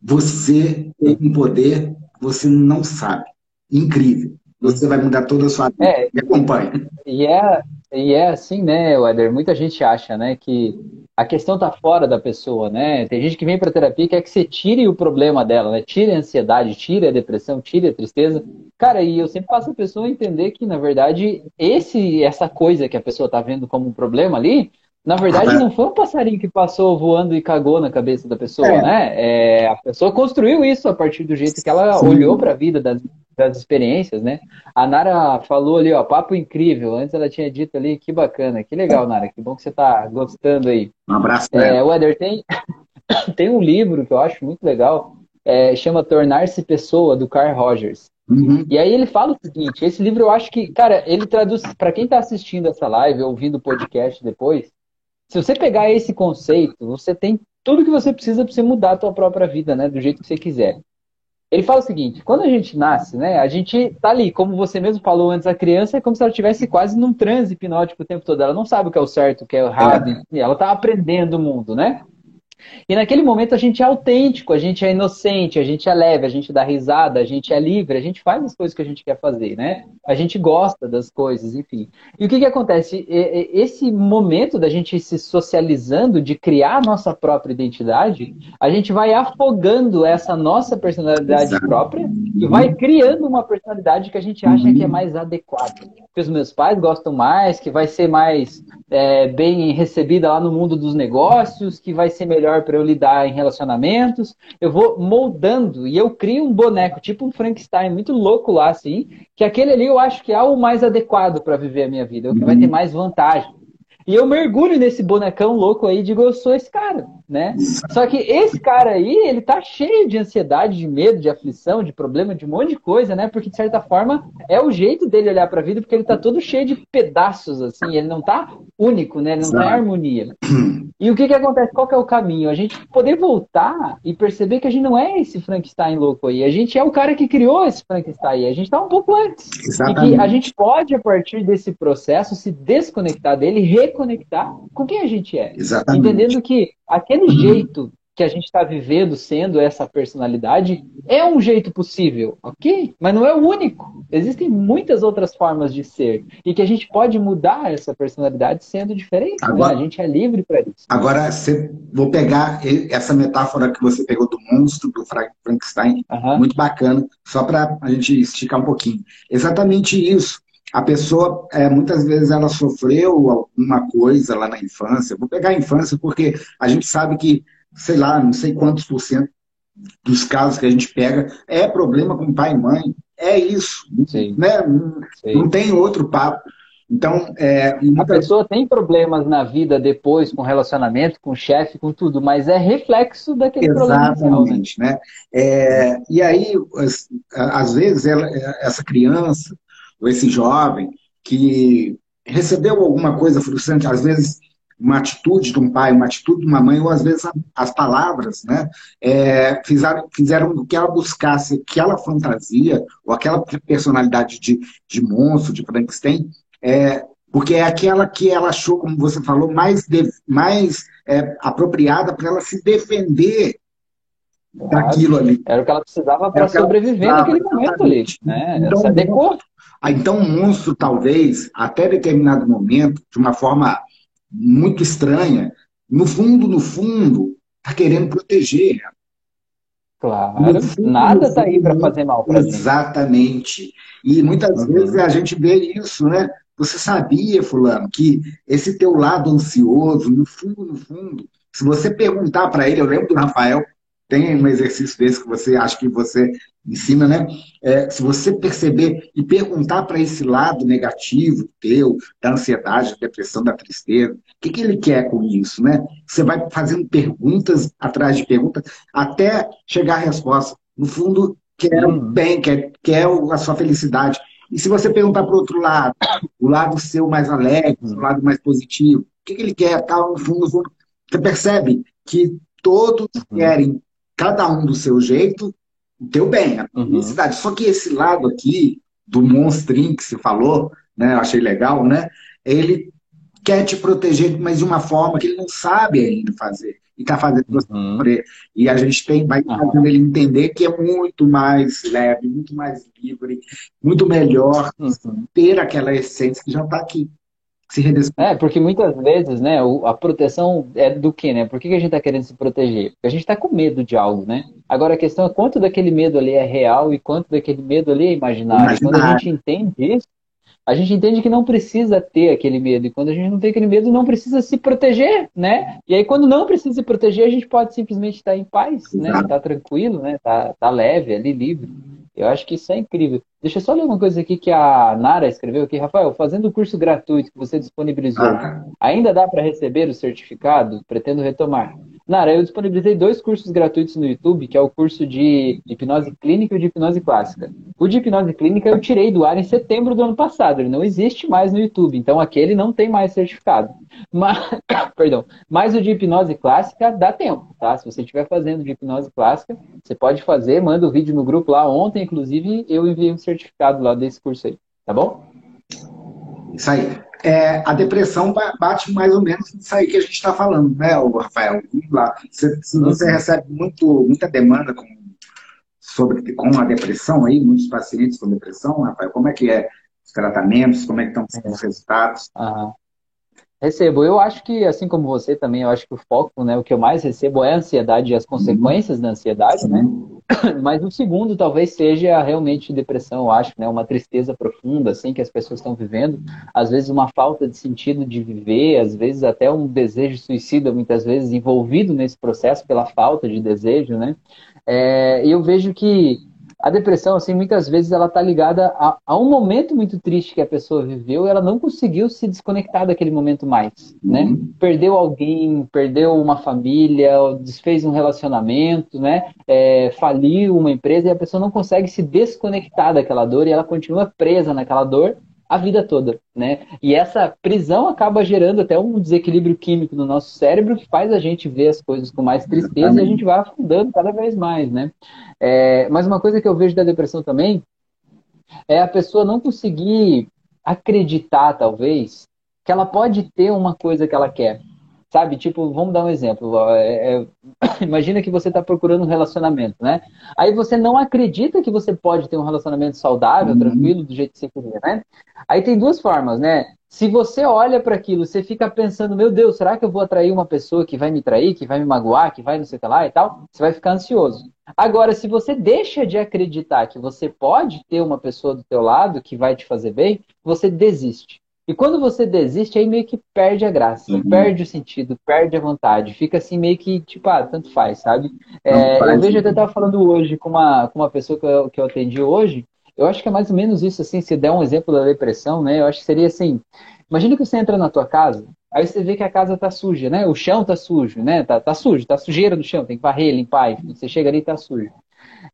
Você tem um poder que você não sabe. Incrível. Você vai mudar toda a sua vida. É, Me acompanhe. E é, e é assim, né, Weder? Muita gente acha, né, que a questão tá fora da pessoa, né? Tem gente que vem para terapia e quer que você tire o problema dela, né? Tire a ansiedade, tire a depressão, tire a tristeza. Cara, e eu sempre faço a pessoa entender que, na verdade, esse essa coisa que a pessoa tá vendo como um problema ali, na verdade, não foi um passarinho que passou voando e cagou na cabeça da pessoa, é. né? É, a pessoa construiu isso a partir do jeito que ela Sim. olhou para a vida, das, das experiências, né? A Nara falou ali, ó, papo incrível. Antes ela tinha dito ali, que bacana, que legal, Nara, que bom que você está gostando aí. Um abraço é, Eder, tem, tem um livro que eu acho muito legal, é, chama Tornar-se Pessoa, do Carl Rogers. Uhum. E aí ele fala o seguinte, esse livro eu acho que, cara, ele traduz, para quem está assistindo essa live, ouvindo o podcast depois, se você pegar esse conceito, você tem tudo que você precisa para você mudar a tua própria vida, né? Do jeito que você quiser. Ele fala o seguinte: quando a gente nasce, né? A gente tá ali, como você mesmo falou antes, a criança é como se ela estivesse quase num transe hipnótico o tempo todo. Ela não sabe o que é o certo, o que é o errado. É. Ela tá aprendendo o mundo, né? E naquele momento a gente é autêntico, a gente é inocente, a gente é leve, a gente dá risada, a gente é livre, a gente faz as coisas que a gente quer fazer, né? A gente gosta das coisas, enfim. E o que, que acontece? Esse momento da gente se socializando, de criar a nossa própria identidade, a gente vai afogando essa nossa personalidade Exato. própria e vai criando uma personalidade que a gente acha uhum. que é mais adequada. Que os meus pais gostam mais, que vai ser mais é, bem recebida lá no mundo dos negócios, que vai ser melhor melhor para eu lidar em relacionamentos. Eu vou moldando e eu crio um boneco, tipo um Frankenstein, muito louco lá, assim, que aquele ali eu acho que é o mais adequado para viver a minha vida, é o que vai ter uhum. mais vantagem. E eu mergulho nesse bonecão louco aí e digo, eu sou esse cara, né? Só que esse cara aí, ele tá cheio de ansiedade, de medo, de aflição, de problema, de um monte de coisa, né? Porque, de certa forma, é o jeito dele olhar pra vida, porque ele tá todo cheio de pedaços, assim, ele não tá único, né? Ele não tá em harmonia. E o que que acontece? Qual que é o caminho? A gente poder voltar e perceber que a gente não é esse Frankenstein louco aí. A gente é o cara que criou esse Frankenstein aí. A gente tá um pouco antes. Exatamente. E que a gente pode, a partir desse processo, se desconectar dele, reconectar com quem a gente é. Exatamente. Entendendo que aquele uhum. jeito que a gente está vivendo sendo essa personalidade é um jeito possível, ok? Mas não é o único. Existem muitas outras formas de ser e que a gente pode mudar essa personalidade sendo diferente. Agora, né? A gente é livre para isso. Agora, você, vou pegar essa metáfora que você pegou do monstro, do Frankenstein, uhum. muito bacana, só para a gente esticar um pouquinho. Exatamente isso a pessoa, é, muitas vezes, ela sofreu alguma coisa lá na infância. Vou pegar a infância porque a gente sabe que, sei lá, não sei quantos por cento dos casos que a gente pega é problema com pai e mãe. É isso. Sim. Né? Sim. Não tem outro papo. Então, é, a pessoa tem problemas na vida depois com relacionamento, com chefe, com tudo, mas é reflexo daquele Exatamente, problema. Exatamente, né? É, e aí, às vezes, ela, essa criança ou esse jovem que recebeu alguma coisa frustrante, às vezes uma atitude de um pai, uma atitude de uma mãe, ou às vezes as palavras, né, é, fizeram, fizeram que ela buscasse aquela fantasia, ou aquela personalidade de, de monstro, de Frankenstein, é, porque é aquela que ela achou, como você falou, mais, de, mais é, apropriada para ela se defender daquilo ali. Era o que ela precisava para sobreviver naquele momento ali. Né? Então, se adequou. Ah, então, o monstro, talvez, até determinado momento, de uma forma muito estranha, no fundo, no fundo, está querendo proteger. Claro, fundo, nada está aí para fazer mal para Exatamente. E muitas uhum. vezes a gente vê isso, né? Você sabia, fulano, que esse teu lado ansioso, no fundo, no fundo, se você perguntar para ele, eu lembro do Rafael, tem um exercício desse que você acha que você ensina, né? É, se você perceber e perguntar para esse lado negativo teu, da ansiedade, da depressão, da tristeza, o que, que ele quer com isso, né? Você vai fazendo perguntas atrás de perguntas até chegar à resposta. No fundo, quer o bem, quer, quer a sua felicidade. E se você perguntar para o outro lado, o lado seu mais alegre, o lado mais positivo, o que, que ele quer? Tá, no fundo, no fundo, você percebe que todos uhum. querem cada um do seu jeito, o teu bem, a uhum. felicidade. Só que esse lado aqui, do monstrinho que se falou, né, eu achei legal, né? Ele quer te proteger, mas de uma forma que ele não sabe ainda fazer. E está fazendo você uhum. sofrer. E a gente tem, vai fazendo ele entender que é muito mais leve, muito mais livre, muito melhor uhum. ter aquela essência que já está aqui. Se é, porque muitas vezes, né, a proteção é do quê, né? Por que a gente está querendo se proteger? Porque a gente está com medo de algo, né? Agora a questão é quanto daquele medo ali é real e quanto daquele medo ali é imaginário. imaginário. Quando a gente entende isso, a gente entende que não precisa ter aquele medo. E quando a gente não tem aquele medo, não precisa se proteger, né? E aí, quando não precisa se proteger, a gente pode simplesmente estar em paz, né? Estar tá tranquilo, né? Tá, tá leve, ali, livre. Eu acho que isso é incrível. Deixa eu só ler uma coisa aqui que a Nara escreveu aqui. Rafael, fazendo o curso gratuito que você disponibilizou, ainda dá para receber o certificado? Pretendo retomar. Nara, eu disponibilizei dois cursos gratuitos no YouTube, que é o curso de hipnose clínica e o de hipnose clássica. O de hipnose clínica eu tirei do ar em setembro do ano passado, ele não existe mais no YouTube, então aquele não tem mais certificado. Mas, perdão, mas o de hipnose clássica dá tempo, tá? Se você estiver fazendo de hipnose clássica, você pode fazer, manda o um vídeo no grupo lá. Ontem, inclusive, eu enviei um certificado lá desse curso aí, tá bom? Isso aí é, a depressão bate mais ou menos nisso aí que a gente está falando, né, Rafael? Lá, se você recebe muito, muita demanda com, sobre, com a depressão aí, muitos pacientes com depressão, Rafael, como é que é os tratamentos, como é que estão os resultados? Aham. Recebo. Eu acho que, assim como você também, eu acho que o foco, né, o que eu mais recebo é a ansiedade e as consequências da ansiedade, né? Mas o segundo talvez seja realmente depressão, eu acho, né? Uma tristeza profunda, assim, que as pessoas estão vivendo. Às vezes uma falta de sentido de viver, às vezes até um desejo suicida, muitas vezes envolvido nesse processo pela falta de desejo, né? É, eu vejo que a depressão, assim, muitas vezes ela está ligada a, a, um momento muito triste que a pessoa viveu e ela não conseguiu se desconectar daquele momento mais, né? Uhum. Perdeu alguém, perdeu uma família, desfez um relacionamento, né? É, faliu uma empresa e a pessoa não consegue se desconectar daquela dor e ela continua presa naquela dor a vida toda, né? E essa prisão acaba gerando até um desequilíbrio químico no nosso cérebro que faz a gente ver as coisas com mais tristeza e a gente vai afundando cada vez mais, né? É, mas uma coisa que eu vejo da depressão também é a pessoa não conseguir acreditar, talvez, que ela pode ter uma coisa que ela quer. Sabe, tipo, vamos dar um exemplo. É, é, imagina que você está procurando um relacionamento, né? Aí você não acredita que você pode ter um relacionamento saudável, uhum. tranquilo, do jeito que você queria, né? Aí tem duas formas, né? Se você olha para aquilo, você fica pensando, meu Deus, será que eu vou atrair uma pessoa que vai me trair, que vai me magoar, que vai não sei o que lá e tal? Você vai ficar ansioso. Agora, se você deixa de acreditar que você pode ter uma pessoa do teu lado que vai te fazer bem, você desiste. E quando você desiste, aí meio que perde a graça, uhum. perde o sentido, perde a vontade. Fica assim meio que, tipo, ah, tanto faz, sabe? É, eu vejo, até estava falando hoje com uma, com uma pessoa que eu, que eu atendi hoje, eu acho que é mais ou menos isso, assim, se der um exemplo da depressão, né? Eu acho que seria assim, imagina que você entra na tua casa, aí você vê que a casa tá suja, né? O chão tá sujo, né? Tá, tá sujo, tá sujeira no chão, tem que varrer, limpar, enfim. Você chega ali e tá sujo.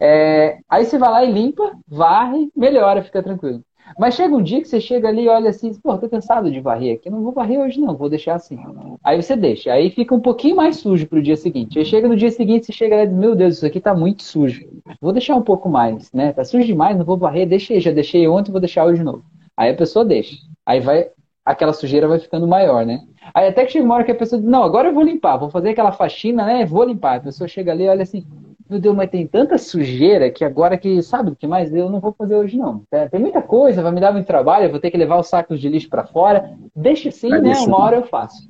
É, aí você vai lá e limpa, varre, melhora, fica tranquilo. Mas chega um dia que você chega ali e olha assim, pô, tô cansado de varrer aqui, não vou varrer hoje não, vou deixar assim. Aí você deixa, aí fica um pouquinho mais sujo pro dia seguinte. Aí chega no dia seguinte, você chega diz, meu Deus, isso aqui tá muito sujo. Vou deixar um pouco mais, né? Tá sujo demais, não vou varrer, deixei, já deixei ontem, vou deixar hoje de novo. Aí a pessoa deixa. Aí vai, aquela sujeira vai ficando maior, né? Aí até que chega uma hora que a pessoa diz, não, agora eu vou limpar, vou fazer aquela faxina, né? Vou limpar. A pessoa chega ali e olha assim, meu Deus, mas tem tanta sujeira que agora que, sabe o que mais? Eu não vou fazer hoje, não. Tem muita coisa, vai me dar muito trabalho, eu vou ter que levar os sacos de lixo para fora. Deixa assim, né? Uma hora eu faço.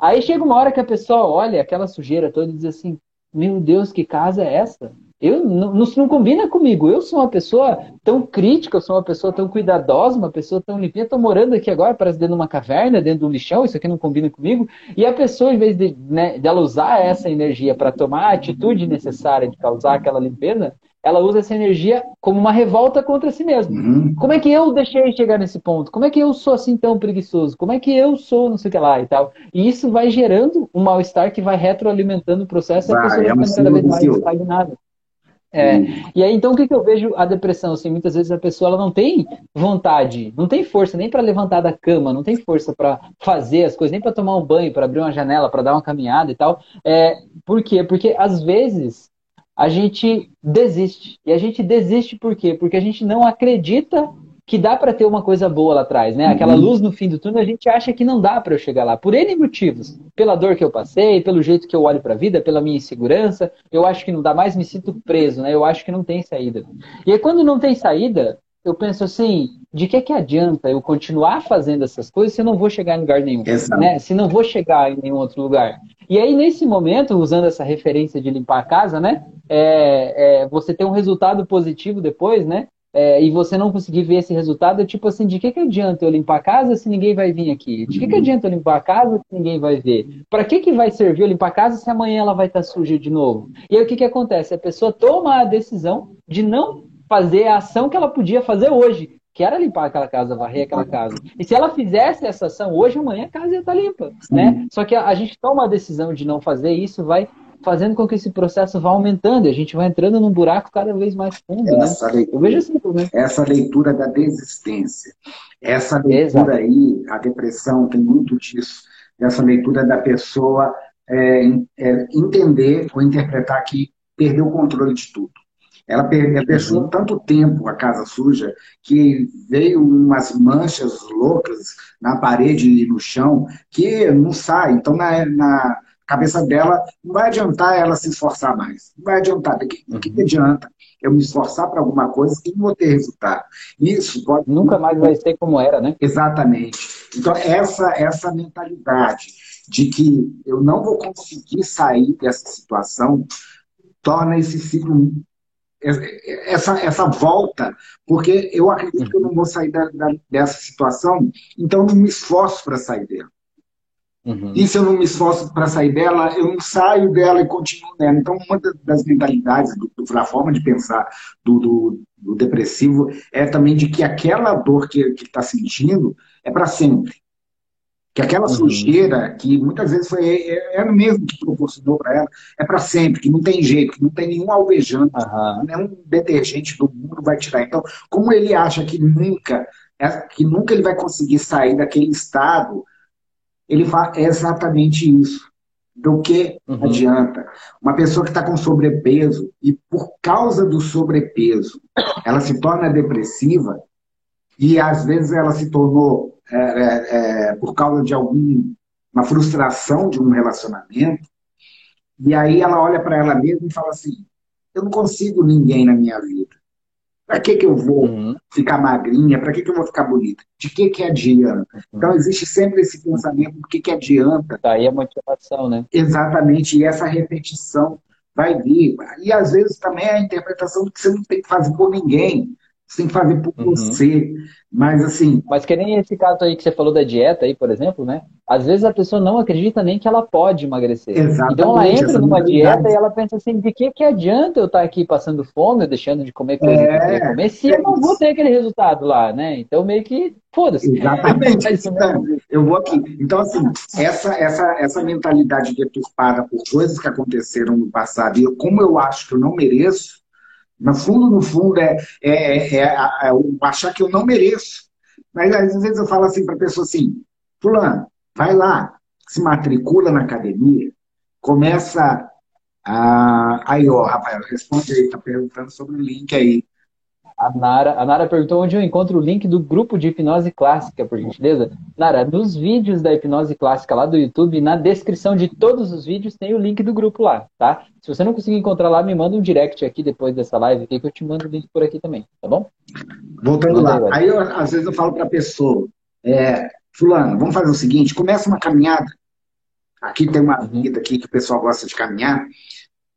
Aí chega uma hora que a pessoa olha aquela sujeira toda e diz assim: Meu Deus, que casa é essa? Eu não, não, combina comigo. Eu sou uma pessoa tão crítica, eu sou uma pessoa tão cuidadosa, uma pessoa tão limpinha. Estou morando aqui agora, parece dentro de uma caverna, dentro de um lixão. Isso aqui não combina comigo. E a pessoa, em vez de né, dela usar essa energia para tomar a atitude necessária de causar aquela limpeza, ela usa essa energia como uma revolta contra si mesma. Uhum. Como é que eu deixei chegar nesse ponto? Como é que eu sou assim tão preguiçoso? Como é que eu sou não sei o que lá e tal? E isso vai gerando um mal-estar que vai retroalimentando o processo e a pessoa vai é ficando cada vez mais estagnada. É, e aí então o que, que eu vejo a depressão assim? Muitas vezes a pessoa ela não tem vontade não tem força nem para levantar da cama não tem força para fazer as coisas nem para tomar um banho para abrir uma janela para dar uma caminhada e tal. É, por quê? Porque às vezes a gente desiste. E a gente desiste por quê? Porque a gente não acredita que dá para ter uma coisa boa lá atrás, né? Aquela uhum. luz no fim do túnel, a gente acha que não dá para eu chegar lá, por N motivos. Pela dor que eu passei, pelo jeito que eu olho para a vida, pela minha insegurança, eu acho que não dá mais, me sinto preso, né? Eu acho que não tem saída. E aí, quando não tem saída, eu penso assim, de que que adianta eu continuar fazendo essas coisas se eu não vou chegar em lugar nenhum, Exato. né? Se não vou chegar em nenhum outro lugar. E aí, nesse momento, usando essa referência de limpar a casa, né? É, é, você tem um resultado positivo depois, né? É, e você não conseguir ver esse resultado, é tipo assim, de que, que adianta eu limpar a casa se ninguém vai vir aqui? De que, que adianta eu limpar a casa se ninguém vai ver? Para que, que vai servir eu limpar a casa se amanhã ela vai estar suja de novo? E aí o que, que acontece? A pessoa toma a decisão de não fazer a ação que ela podia fazer hoje, que era limpar aquela casa, varrer aquela casa. E se ela fizesse essa ação hoje, amanhã a casa ia estar limpa, né? Só que a, a gente toma a decisão de não fazer isso, vai fazendo com que esse processo vá aumentando, a gente vai entrando num buraco cada vez mais fundo. Né? Essa né? leitura, Eu vejo assim também. Essa leitura da desistência, essa leitura Exato. aí, a depressão tem muito disso, essa leitura da pessoa é, é, entender ou interpretar que perdeu o controle de tudo. Ela, ela deixou uhum. tanto tempo a casa suja que veio umas manchas loucas na parede e no chão que não sai. Então, na, na cabeça dela, não vai adiantar ela se esforçar mais. Não vai adiantar. O que, que, que adianta eu me esforçar para alguma coisa que não vou ter resultado? Isso pode... Nunca mais vai ser como era, né? Exatamente. Então, essa, essa mentalidade de que eu não vou conseguir sair dessa situação torna esse ciclo essa, essa volta, porque eu acredito que eu não vou sair da, da, dessa situação, então não me esforço para sair dela. Uhum. E se eu não me esforço para sair dela, eu não saio dela e continuo nela. Então, uma das mentalidades, do, da forma de pensar do, do, do, depressivo, é também de que aquela dor que ele está sentindo é para sempre. Que aquela uhum. sujeira, que muitas vezes foi é, é o mesmo que proporcionou para ela, é para sempre, que não tem jeito, que não tem nenhum alvejante, uhum. nenhum detergente do mundo vai tirar. Então, como ele acha que nunca, é, que nunca ele vai conseguir sair daquele estado ele faz exatamente isso. Do que uhum. adianta? Uma pessoa que está com sobrepeso e por causa do sobrepeso ela se torna depressiva e às vezes ela se tornou é, é, é, por causa de alguma frustração de um relacionamento e aí ela olha para ela mesma e fala assim: eu não consigo ninguém na minha vida. Para que, que eu vou uhum. ficar magrinha? Para que, que eu vou ficar bonita? De que, que adianta? Uhum. Então, existe sempre esse pensamento: do que, que adianta? Daí a motivação, né? Exatamente. E essa repetição vai vir. E às vezes também é a interpretação de que você não tem que fazer por ninguém. Você tem que fazer por uhum. você. Mas assim. Mas que nem esse caso aí que você falou da dieta aí, por exemplo, né? Às vezes a pessoa não acredita nem que ela pode emagrecer. Exatamente, então ela entra numa dieta e ela pensa assim, de que, que adianta eu estar aqui passando fome, deixando de comer coisa é, que eu queria comer, se é eu não vou ter aquele resultado lá, né? Então meio que foda-se. Exatamente. então, eu vou aqui. Então, assim, essa, essa, essa mentalidade deturpada por coisas que aconteceram no passado, e como eu acho que eu não mereço, no fundo, no fundo, é, é, é, é, é achar que eu não mereço. Mas às vezes eu falo assim para a pessoa assim, fulano, vai lá, se matricula na academia, começa a... Aí, ó, Rafael, responde aí, tá perguntando sobre o link aí. A Nara, a Nara perguntou onde eu encontro o link do grupo de hipnose clássica, por gentileza. Nara, nos vídeos da hipnose clássica lá do YouTube, na descrição de todos os vídeos tem o link do grupo lá, tá? Se você não conseguir encontrar lá, me manda um direct aqui depois dessa live aqui, que eu te mando o link por aqui também, tá bom? Voltando lá, aí eu, às vezes eu falo para a pessoa, é, fulano, vamos fazer o seguinte, começa uma caminhada. Aqui tem uma uhum. vida aqui que o pessoal gosta de caminhar.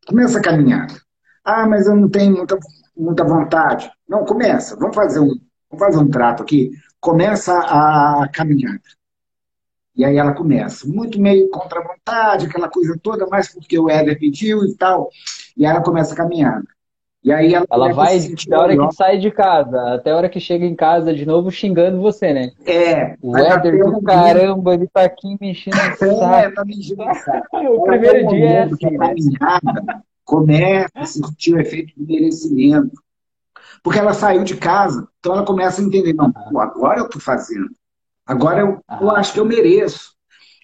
Começa a caminhada. Ah, mas eu não tenho muita muita vontade. Não, começa. Vamos fazer um, vamos fazer um trato aqui. Começa a caminhada. E aí ela começa. Muito meio contra a vontade, aquela coisa toda, mais porque o Éder pediu e tal. E aí ela começa a caminhada. E aí ela, ela vai até a hora que sai de casa, até a hora que chega em casa de novo xingando você, né? É. O Éder do caramba, ele tá aqui mexendo no é, saco. É, tá mexendo no saco. o primeiro dia é assim, né? começa a sentir o efeito do merecimento. Porque ela saiu de casa, então ela começa a entender, não, agora eu estou fazendo. Agora eu, eu, acho que eu mereço.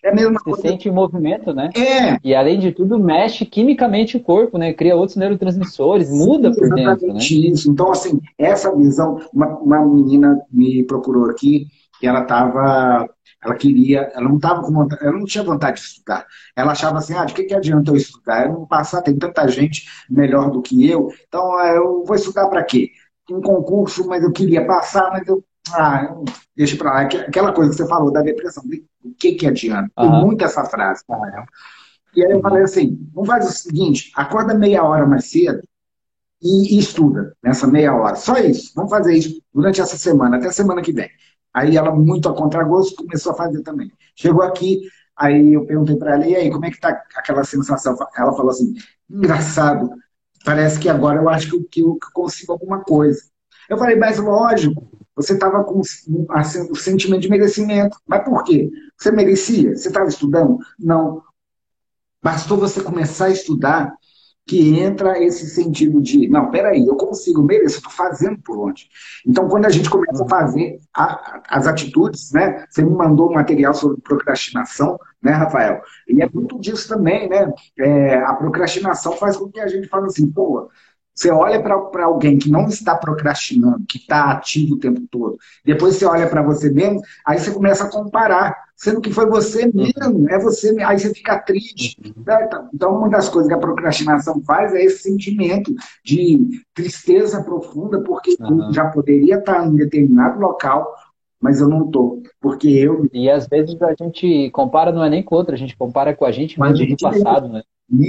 É a mesma Você coisa. sente em movimento, né? É. E além de tudo, mexe quimicamente o corpo, né? Cria outros neurotransmissores, Sim, muda por dentro. Né? Isso. Então, assim, essa visão, uma, uma menina me procurou aqui, que ela estava ela queria, ela não tava com vontade, ela não tinha vontade de estudar. Ela achava assim, ah, de que, que adianta eu estudar? Eu não passar, tem tanta gente melhor do que eu, então ah, eu vou estudar para quê? Um concurso, mas eu queria passar, mas eu ah, deixa para lá. Aquela coisa que você falou da depressão. O que, que adianta? Tem uhum. muito essa frase. Né? E aí eu falei assim: vamos fazer o seguinte, acorda meia hora mais cedo e, e, estuda nessa meia hora. Só isso. Vamos fazer isso durante essa semana, até semana que vem. Aí ela, muito a contragosto, começou a fazer também. Chegou aqui, aí eu perguntei para ela, e aí, como é que tá aquela sensação? Ela falou assim, engraçado, parece que agora eu acho que eu, que eu consigo alguma coisa. Eu falei, mas lógico, você estava com assim, o sentimento de merecimento. Mas por quê? Você merecia? Você estava estudando? Não. Bastou você começar a estudar que entra esse sentido de, não, peraí, eu consigo, mereço, estou fazendo por onde. Então, quando a gente começa a fazer a, as atitudes, né? Você me mandou um material sobre procrastinação, né, Rafael? E é muito disso também, né? É, a procrastinação faz com que a gente fale assim, pô, você olha para alguém que não está procrastinando, que está ativo o tempo todo, depois você olha para você mesmo, aí você começa a comparar, sendo que foi você uhum. mesmo, é você aí você fica triste. Uhum. Né? Então, então, uma das coisas que a procrastinação faz é esse sentimento de tristeza profunda, porque uhum. eu já poderia estar em determinado local, mas eu não estou, porque eu... E às vezes a gente compara não é nem com outro, a gente compara com a gente mesmo do passado, né?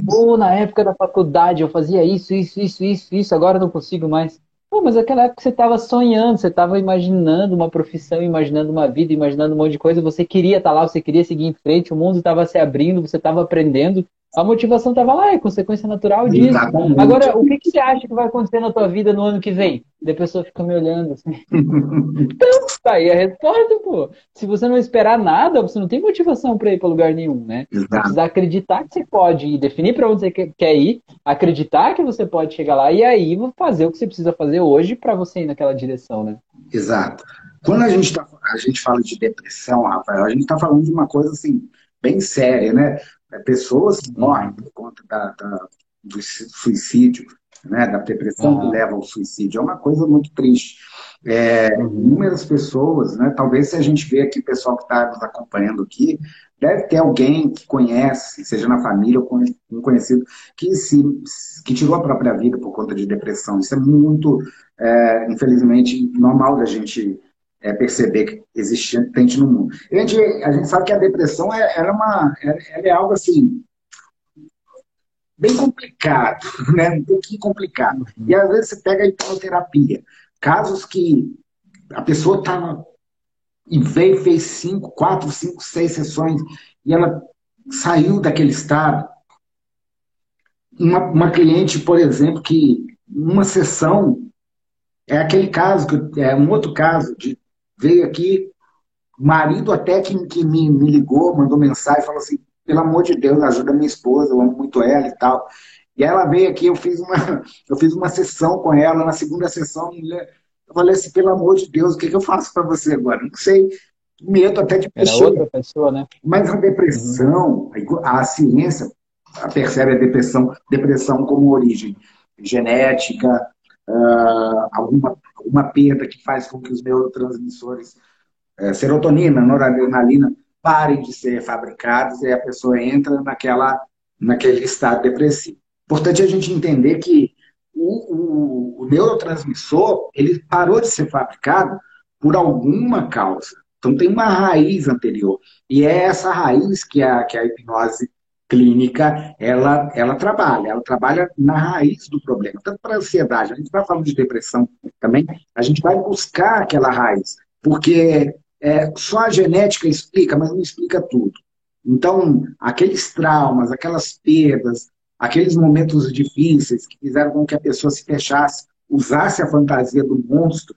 Pô, na época da faculdade eu fazia isso, isso, isso, isso, isso, agora não consigo mais. Pô, mas naquela época você estava sonhando, você estava imaginando uma profissão, imaginando uma vida, imaginando um monte de coisa, você queria estar tá lá, você queria seguir em frente, o mundo estava se abrindo, você estava aprendendo, a motivação estava lá, é consequência natural disso. Exatamente. Agora, o que, que, você acha que vai acontecer na tua vida no ano que vem? a pessoa fica me olhando assim. então, tá aí a resposta, pô. Se você não esperar nada, você não tem motivação para ir para lugar nenhum, né? Exato. Você precisa acreditar que você pode ir, definir para onde você quer ir, acreditar que você pode chegar lá e aí fazer o que você precisa fazer hoje para você ir naquela direção, né? Exato. Quando a gente, tá, a gente fala de depressão, Rafael, a gente está falando de uma coisa assim, bem séria, né? É, pessoas morrem por conta da, da, do suicídio, né, da depressão que leva ao suicídio. É uma coisa muito triste. É, uhum. inúmeras pessoas, né, talvez se a gente vê aqui o pessoal que está nos acompanhando aqui, deve ter alguém que conhece, seja na família ou um conhecido, que, se, que tirou a própria vida por conta de depressão. Isso é muito, é, infelizmente, normal da gente é, perceber que existe gente no mundo. A gente, a gente sabe que a depressão é, é, uma, é, é algo assim bem complicado, né? um pouquinho complicado. E às vezes você pega a hipnoterapia, casos que a pessoa está e veio, fez cinco, quatro, cinco, seis sessões e ela saiu daquele estado. Uma, uma cliente, por exemplo, que uma sessão é aquele caso que é um outro caso de veio aqui, marido até que, que me, me ligou, mandou mensagem, falou assim, pelo amor de Deus, ajuda minha esposa, eu amo muito ela e tal. E ela veio aqui, eu fiz uma, eu fiz uma sessão com ela, na segunda sessão, eu falei assim, pelo amor de Deus, o que, que eu faço para você agora? Não sei, medo até de pessoa. Era outra pessoa, né? Mas a depressão, uhum. a ciência percebe a depressão, depressão como origem genética, uh, alguma, alguma perda que faz com que os neurotransmissores, uh, serotonina, noradrenalina, parem de ser fabricados e a pessoa entra naquela, naquele estado depressivo. Importante a gente entender que o, o, o neurotransmissor ele parou de ser fabricado por alguma causa. Então tem uma raiz anterior. E é essa raiz que a, que a hipnose clínica ela, ela trabalha, ela trabalha na raiz do problema. Tanto para a ansiedade, a gente vai falando de depressão também, a gente vai buscar aquela raiz, porque é, só a genética explica, mas não explica tudo. Então, aqueles traumas, aquelas perdas, aqueles momentos difíceis que fizeram com que a pessoa se fechasse, usasse a fantasia do monstro,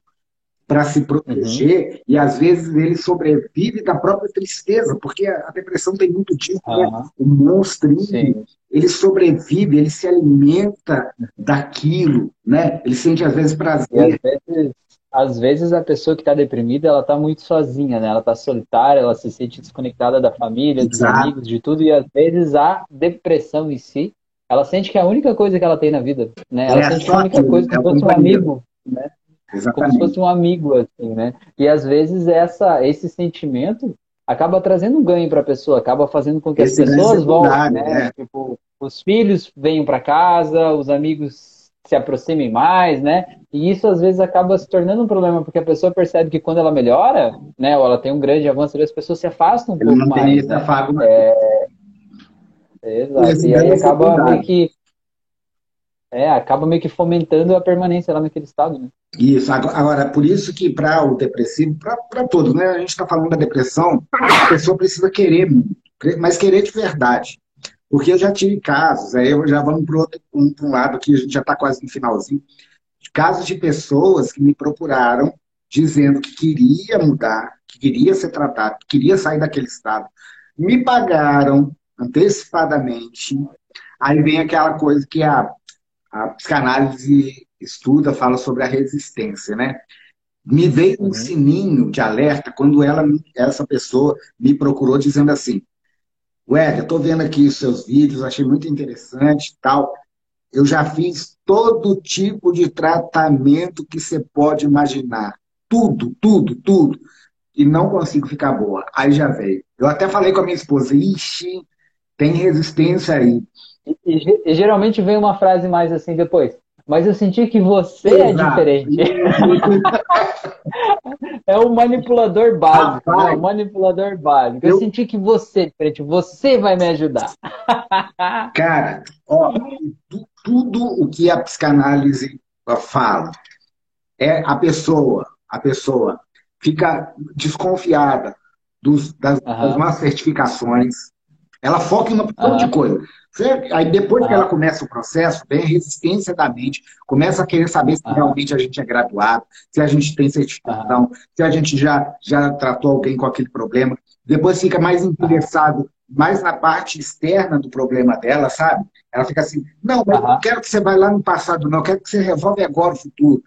para se proteger uhum. e às vezes ele sobrevive da própria tristeza, porque a, depressão tem muito disso, uhum. né? O monstrinho, Sim. ele sobrevive, ele se alimenta daquilo, né? Ele sente às vezes prazer. Às vezes, às vezes, a pessoa que está deprimida, ela está muito sozinha, né? Ela está solitária, ela se sente desconectada da família, Exato. dos amigos, de tudo, e às vezes a depressão em si, ela sente que é a única coisa que ela tem na vida, né? Ela é sente que é a única coisa que é fosse um amigo, né? Exatamente. Como se fosse um amigo, assim, né? E às vezes essa, esse sentimento acaba trazendo um ganho para a pessoa, acaba fazendo com que esse as pessoas voltem, né? É. Tipo, os filhos venham para casa, os amigos se aproximem mais, né? E isso às vezes acaba se tornando um problema, porque a pessoa percebe que quando ela melhora, né, ou ela tem um grande avanço, as pessoas se afastam um pouco mais. Né? É... Exato. E aí acaba meio que é, acaba meio que fomentando a permanência lá naquele estado, né? Isso, agora, por isso que para o depressivo, para todos, né? A gente está falando da depressão, a pessoa precisa querer mas querer de verdade. Porque eu já tive casos, aí eu já vamos para outro um, um lado que a gente já está quase no finalzinho, casos de pessoas que me procuraram dizendo que queria mudar, que queria ser tratado, que queria sair daquele estado. Me pagaram antecipadamente. Aí vem aquela coisa que a a psicanálise estuda, fala sobre a resistência, né? Me veio um uhum. sininho de alerta quando ela, essa pessoa me procurou dizendo assim, Ué, eu estou vendo aqui os seus vídeos, achei muito interessante tal. Eu já fiz todo tipo de tratamento que você pode imaginar. Tudo, tudo, tudo. E não consigo ficar boa. Aí já veio. Eu até falei com a minha esposa, ixi, tem resistência aí. E, e, e, geralmente vem uma frase mais assim depois. Mas eu senti que você é Exato. é diferente. é o manipulador básico. Né? O manipulador básico. Eu, eu, senti que você é diferente. Você vai me ajudar. Cara, ó, tudo o que a psicanálise fala é a pessoa, a pessoa fica desconfiada dos, das, uhum. das más certificações. Ela foca em uma uhum. de coisa. Aí depois que ela começa o processo, vem a resistência da mente, começa a querer saber se realmente a gente é graduado, se a gente tem certificação, se a gente já, já tratou alguém com aquele problema. Depois fica mais interessado mais na parte externa do problema dela, sabe? Ela fica assim, não, mas não quero que você vá lá no passado, não, quero que você resolve agora o futuro.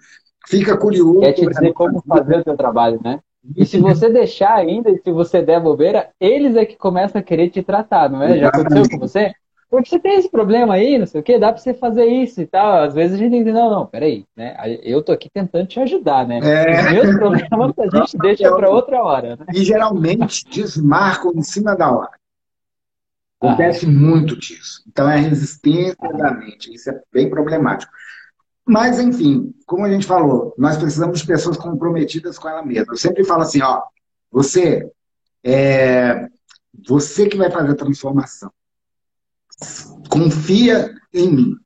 Fica curioso. Quer te dizer como fazer o seu trabalho, né? E se você deixar ainda, se você der bobeira, eles é que começam a querer te tratar, não é? Já aconteceu com você? Porque você tem esse problema aí, não sei o quê, dá pra você fazer isso e tal. Às vezes a gente diz, não, não, peraí, né? Eu tô aqui tentando te ajudar, né? É... Os meus problemas a gente deixa para outra hora, né? E geralmente desmarcam em cima da hora. Acontece ah. muito disso. Então é a resistência da mente. Isso é bem problemático. Mas, enfim, como a gente falou, nós precisamos de pessoas comprometidas com ela mesma. Eu sempre falo assim, ó, você é você que vai fazer a transformação confia em mim.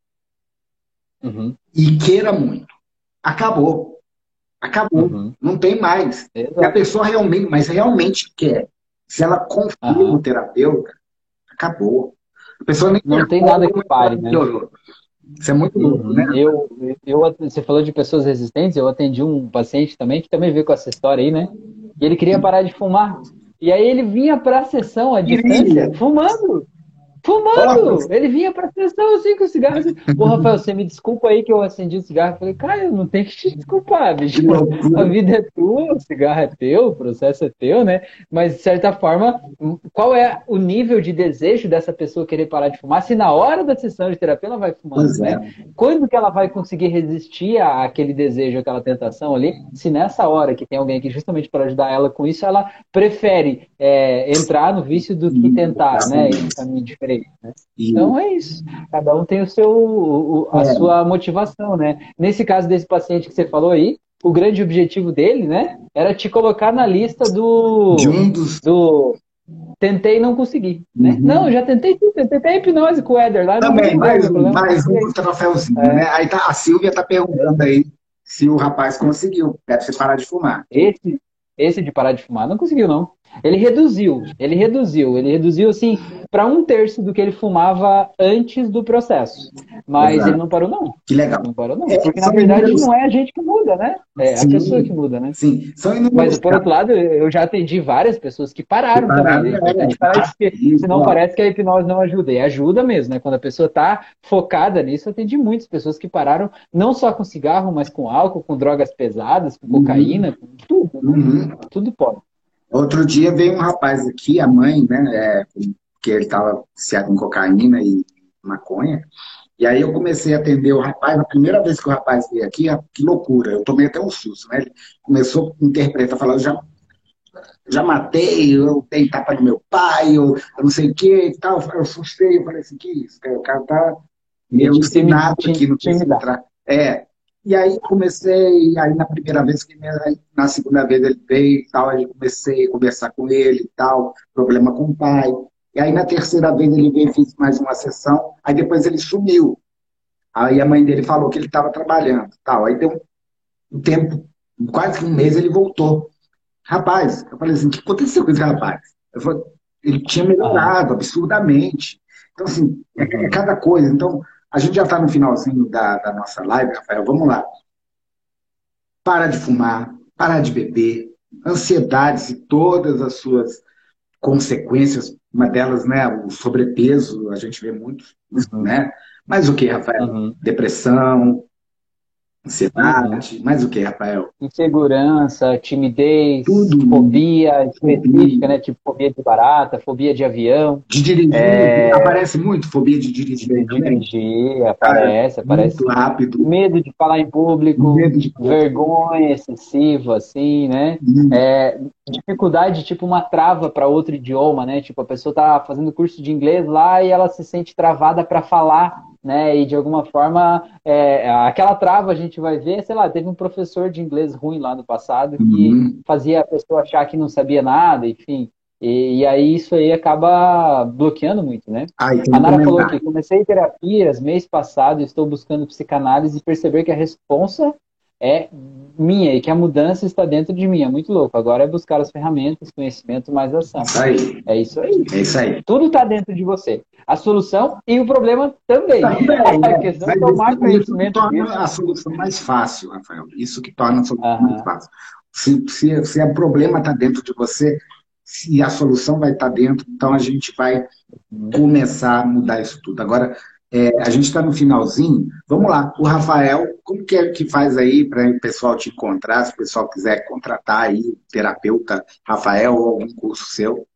Uhum. E queira muito. Acabou. Acabou. Uhum. Não tem mais. Exato. Se a pessoa realmente, mas realmente quer. Se ela confia uhum. no terapeuta, acabou. A pessoa nem não tem nada que pare, né? Isso é muito louco, uhum. né? Eu, eu, você falou de pessoas resistentes, eu atendi um paciente também que também veio com essa história aí, né? E ele queria parar de fumar. E aí ele vinha para a sessão à distância fumando. Fumando! Ele vinha pra sessão assim com o cigarro. Assim. Pô, Rafael, você me desculpa aí que eu acendi o cigarro. Eu falei, cara, eu não tenho que te desculpar, bicho. A vida é tua, o cigarro é teu, o processo é teu, né? Mas, de certa forma, qual é o nível de desejo dessa pessoa querer parar de fumar? Se na hora da sessão de terapia ela vai fumando, né? É. Quando que ela vai conseguir resistir àquele desejo, àquela tentação ali? Se nessa hora que tem alguém aqui justamente para ajudar ela com isso, ela prefere é, entrar no vício do que tentar, né? Esse caminho diferente. Né? Então é isso. Cada um tem o seu, o, a é. sua motivação, né? Nesse caso desse paciente que você falou aí, o grande objetivo dele, né, era te colocar na lista do de um dos do tentei e não consegui, né? Uhum. Não, já tentei tentei até hipnose com o Éder lá. Também, mais, um, mais um troféuzinho, é. né? Aí tá, a Silvia tá perguntando aí se o rapaz conseguiu, deve ser parar de fumar. Esse, esse de parar de fumar, não conseguiu, não. Ele reduziu, ele reduziu, ele reduziu assim para um terço do que ele fumava antes do processo. Mas Exato. ele não parou, não. Que legal. Não parou, não. É, Porque na verdade inúmeros... não é a gente que muda, né? É Sim. a pessoa que muda, né? Sim. São Mas por outro lado, eu já atendi várias pessoas que pararam, que pararam também. É importante parar porque senão parece que a hipnose não ajuda. E ajuda mesmo, né? Quando a pessoa está focada nisso, eu atendi muitas pessoas que pararam, não só com cigarro, mas com álcool, com drogas pesadas, com uhum. cocaína, com tudo. Né? Uhum. Tudo pode. Outro dia veio um rapaz aqui, a mãe, né, é, que ele estava viciado em cocaína e maconha, e aí eu comecei a atender o rapaz, a primeira vez que o rapaz veio aqui, que loucura, eu tomei até um susto, né? Ele começou a interpretar, falar, eu já, já matei, eu dei tapa no meu pai, eu, eu não sei o que e tal, eu assustei, eu falei assim, que isso, cara? o cara tá meio ensinado aqui no que entrar. É, e aí comecei, aí na primeira vez, que na segunda vez ele veio e tal, aí comecei a conversar com ele e tal, problema com o pai. E aí na terceira vez ele veio e fiz mais uma sessão, aí depois ele sumiu. Aí a mãe dele falou que ele estava trabalhando tal. Aí deu um tempo, quase um mês ele voltou. Rapaz, eu falei assim, o que aconteceu com esse rapaz? Falei, ele tinha melhorado absurdamente. Então, assim, é, é cada coisa. Então, a gente já está no finalzinho da, da nossa live, Rafael. Vamos lá. Para de fumar, parar de beber, ansiedades e todas as suas consequências, uma delas, né, o sobrepeso, a gente vê muito, uhum. né? Mas o que, Rafael? Uhum. Depressão, Ansiedade, uhum. mais o que, Rafael? Insegurança, timidez, Tudo. fobia específica, né? Tipo fobia de barata, fobia de avião. De dirigir, é... aparece muito fobia de dirigir. De dirigir, aparece, Cara, aparece. Muito rápido. Medo de falar em público, de... vergonha excessiva, assim, né? Hum. É, dificuldade, tipo uma trava para outro idioma, né? Tipo, a pessoa tá fazendo curso de inglês lá e ela se sente travada para falar né? E de alguma forma, é, aquela trava a gente vai ver, sei lá, teve um professor de inglês ruim lá no passado que uhum. fazia a pessoa achar que não sabia nada, enfim. E, e aí isso aí acaba bloqueando muito, né? Ai, a Nara falou que comecei terapias mês passado, estou buscando psicanálise e perceber que a resposta é minha e que a mudança está dentro de mim. É muito louco. Agora é buscar as ferramentas, conhecimento mais ação. Isso aí. É isso aí. É isso aí. Tudo está dentro de você. A solução e o problema também. também a questão é tomar conhecimento. Isso torna a solução mais fácil, Rafael. Isso que torna a solução uhum. mais fácil. Se, se, se o problema está dentro de você, se a solução vai estar tá dentro, então a gente vai começar a mudar isso tudo. Agora, é, a gente está no finalzinho. Vamos lá. O Rafael, como que é que faz aí para o pessoal te encontrar, se o pessoal quiser contratar aí terapeuta Rafael ou algum curso seu?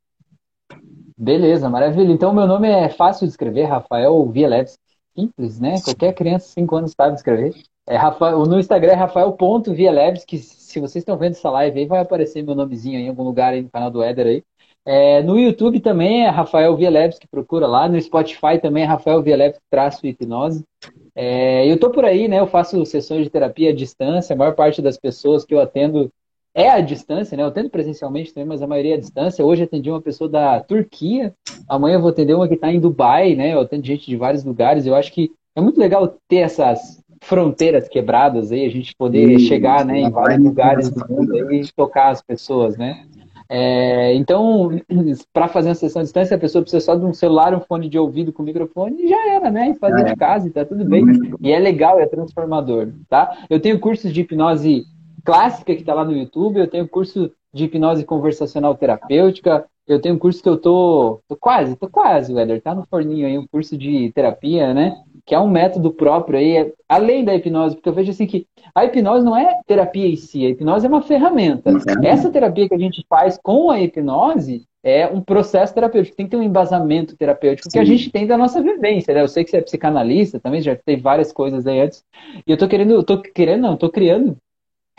Beleza, maravilha. Então, meu nome é fácil de escrever, Rafael Vialeves. Simples, né? Qualquer criança de 5 anos sabe escrever. É Rafael, no Instagram é rafael.vialeves, que se vocês estão vendo essa live aí, vai aparecer meu nomezinho aí em algum lugar aí no canal do Éder aí. É, no YouTube também é Rafael Vialeves que procura lá. No Spotify também é Rafael Vialeves traço hipnose. É, eu tô por aí, né? Eu faço sessões de terapia à distância. A maior parte das pessoas que eu atendo é à distância, né? Eu atendo presencialmente também, mas a maioria é à distância. Hoje atendi uma pessoa da Turquia. Amanhã eu vou atender uma que está em Dubai, né? Eu atendo gente de vários lugares. Eu acho que é muito legal ter essas fronteiras quebradas aí, a gente poder chegar né, em vários lugares do mundo e tocar as pessoas, né? É, então, para fazer uma sessão à distância, a pessoa precisa só de um celular, um fone de ouvido com microfone e já era, né? E fazer é. de casa e tá tudo bem. E é legal, é transformador, tá? Eu tenho cursos de hipnose clássica que está lá no YouTube, eu tenho curso de hipnose conversacional terapêutica, eu tenho um curso que eu tô, tô quase, tô quase, Weather, tá no forninho aí, um curso de terapia, né? Que é um método próprio aí, além da hipnose, porque eu vejo assim que a hipnose não é terapia em si, a hipnose é uma ferramenta. Essa terapia que a gente faz com a hipnose é um processo terapêutico, tem que ter um embasamento terapêutico Sim. que a gente tem da nossa vivência, né? Eu sei que você é psicanalista também, já teve várias coisas aí antes. E eu tô querendo, eu tô querendo, não, tô criando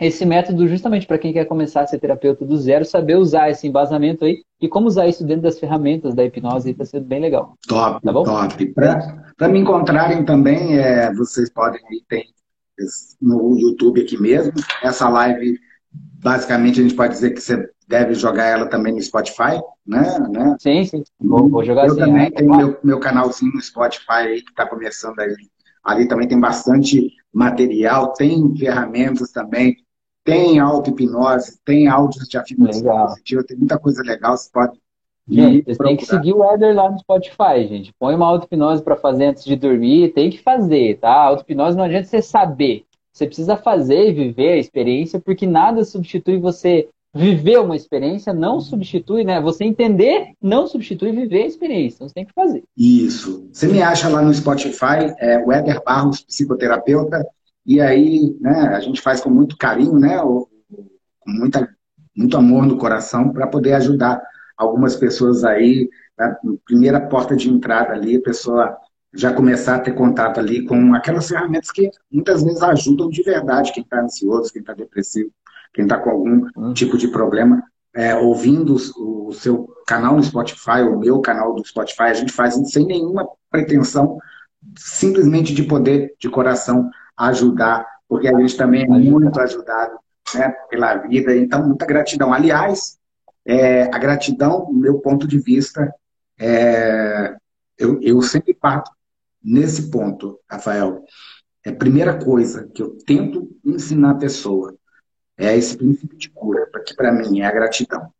esse método justamente para quem quer começar a ser terapeuta do zero, saber usar esse embasamento aí e como usar isso dentro das ferramentas da hipnose está sendo bem legal. Top, tá bom? top. Para me encontrarem também, é, vocês podem ir tem no YouTube aqui mesmo. Essa live, basicamente, a gente pode dizer que você deve jogar ela também no Spotify, né? né? Sim, sim. Vou, vou jogar Eu assim, também né? tenho meu, meu canalzinho no Spotify aí que está começando aí. Ali também tem bastante material, tem ferramentas também tem auto-hipnose, tem áudios de afirmação positiva, tem muita coisa legal, você pode Gente, vocês têm que seguir o Éder lá no Spotify, gente. Põe uma auto-hipnose para fazer antes de dormir, tem que fazer, tá? Auto-hipnose não adianta você saber. Você precisa fazer e viver a experiência, porque nada substitui você viver uma experiência, não substitui, né? Você entender não substitui viver a experiência. Então você tem que fazer. Isso. Você me acha lá no Spotify, é, o Éder Barros, psicoterapeuta, e aí né, a gente faz com muito carinho, né? Com muita, muito amor no coração para poder ajudar algumas pessoas aí, na primeira porta de entrada ali, a pessoa já começar a ter contato ali com aquelas ferramentas que muitas vezes ajudam de verdade quem está ansioso, quem está depressivo, quem está com algum uhum. tipo de problema. É, ouvindo o, o seu canal no Spotify, o meu canal do Spotify, a gente faz sem nenhuma pretensão, simplesmente de poder, de coração, ajudar, porque a gente também é muito ajudado né, pela vida. Então, muita gratidão. Aliás, é, a gratidão, do meu ponto de vista, é, eu, eu sempre parto nesse ponto, Rafael. É a primeira coisa que eu tento ensinar a pessoa é esse princípio de cura, que para mim é a gratidão.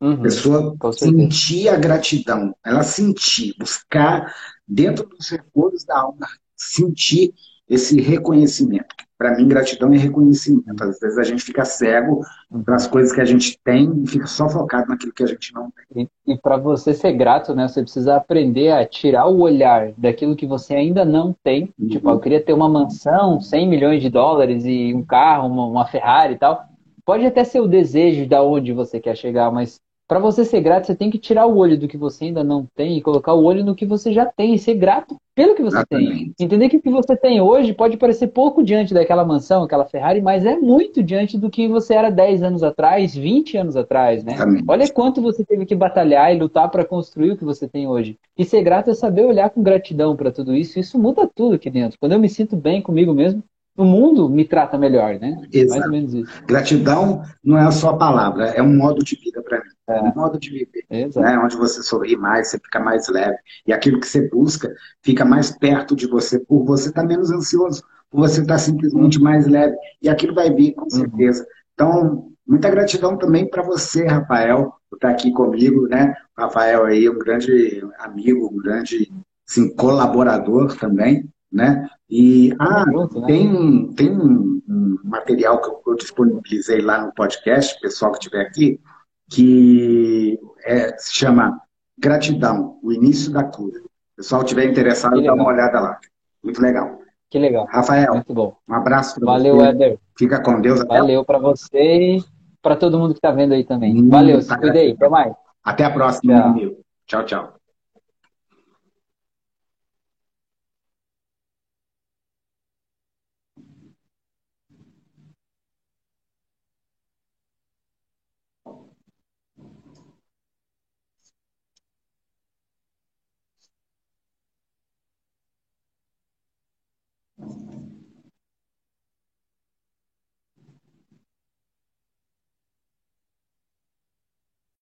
Uhum, a pessoa sentir a gratidão, ela sentir, buscar dentro dos recursos da alma, sentir esse reconhecimento. Para mim, gratidão é reconhecimento. Às vezes a gente fica cego para as coisas que a gente tem e fica só focado naquilo que a gente não tem. E, e para você ser grato, né, você precisa aprender a tirar o olhar daquilo que você ainda não tem. Uhum. Tipo, eu queria ter uma mansão, 100 milhões de dólares e um carro, uma, uma Ferrari e tal. Pode até ser o desejo de onde você quer chegar, mas para você ser grato, você tem que tirar o olho do que você ainda não tem e colocar o olho no que você já tem e ser grato pelo que você Exatamente. tem. Entender que o que você tem hoje pode parecer pouco diante daquela mansão, aquela Ferrari, mas é muito diante do que você era 10 anos atrás, 20 anos atrás, né? Exatamente. Olha quanto você teve que batalhar e lutar para construir o que você tem hoje. E ser grato é saber olhar com gratidão para tudo isso. Isso muda tudo aqui dentro. Quando eu me sinto bem comigo mesmo, o mundo me trata melhor, né? Exato. Mais ou menos isso. Gratidão não é só a palavra, é um modo de vida para mim. É. um modo de viver. Né? Onde você sorri mais, você fica mais leve. E aquilo que você busca fica mais perto de você, por você estar tá menos ansioso, por você estar tá simplesmente mais leve. E aquilo vai vir, com uhum. certeza. Uhum. Então, muita gratidão também para você, Rafael, por estar tá aqui comigo, né? O Rafael aí, um grande amigo, um grande assim, colaborador também né? E ah, né? tem, tem um, um material que eu disponibilizei lá no podcast, pessoal que estiver aqui, que é, se chama Gratidão, o início da cura. O pessoal estiver interessado, dá uma olhada lá. Muito legal. Que legal. Rafael, Muito bom. um abraço para você. Valeu, Éder. Fica com Deus. Valeu para você e para todo mundo que está vendo aí também. Valeu, se cuida aí. Até mais. Até a próxima, tchau. meu amigo. Tchau, tchau.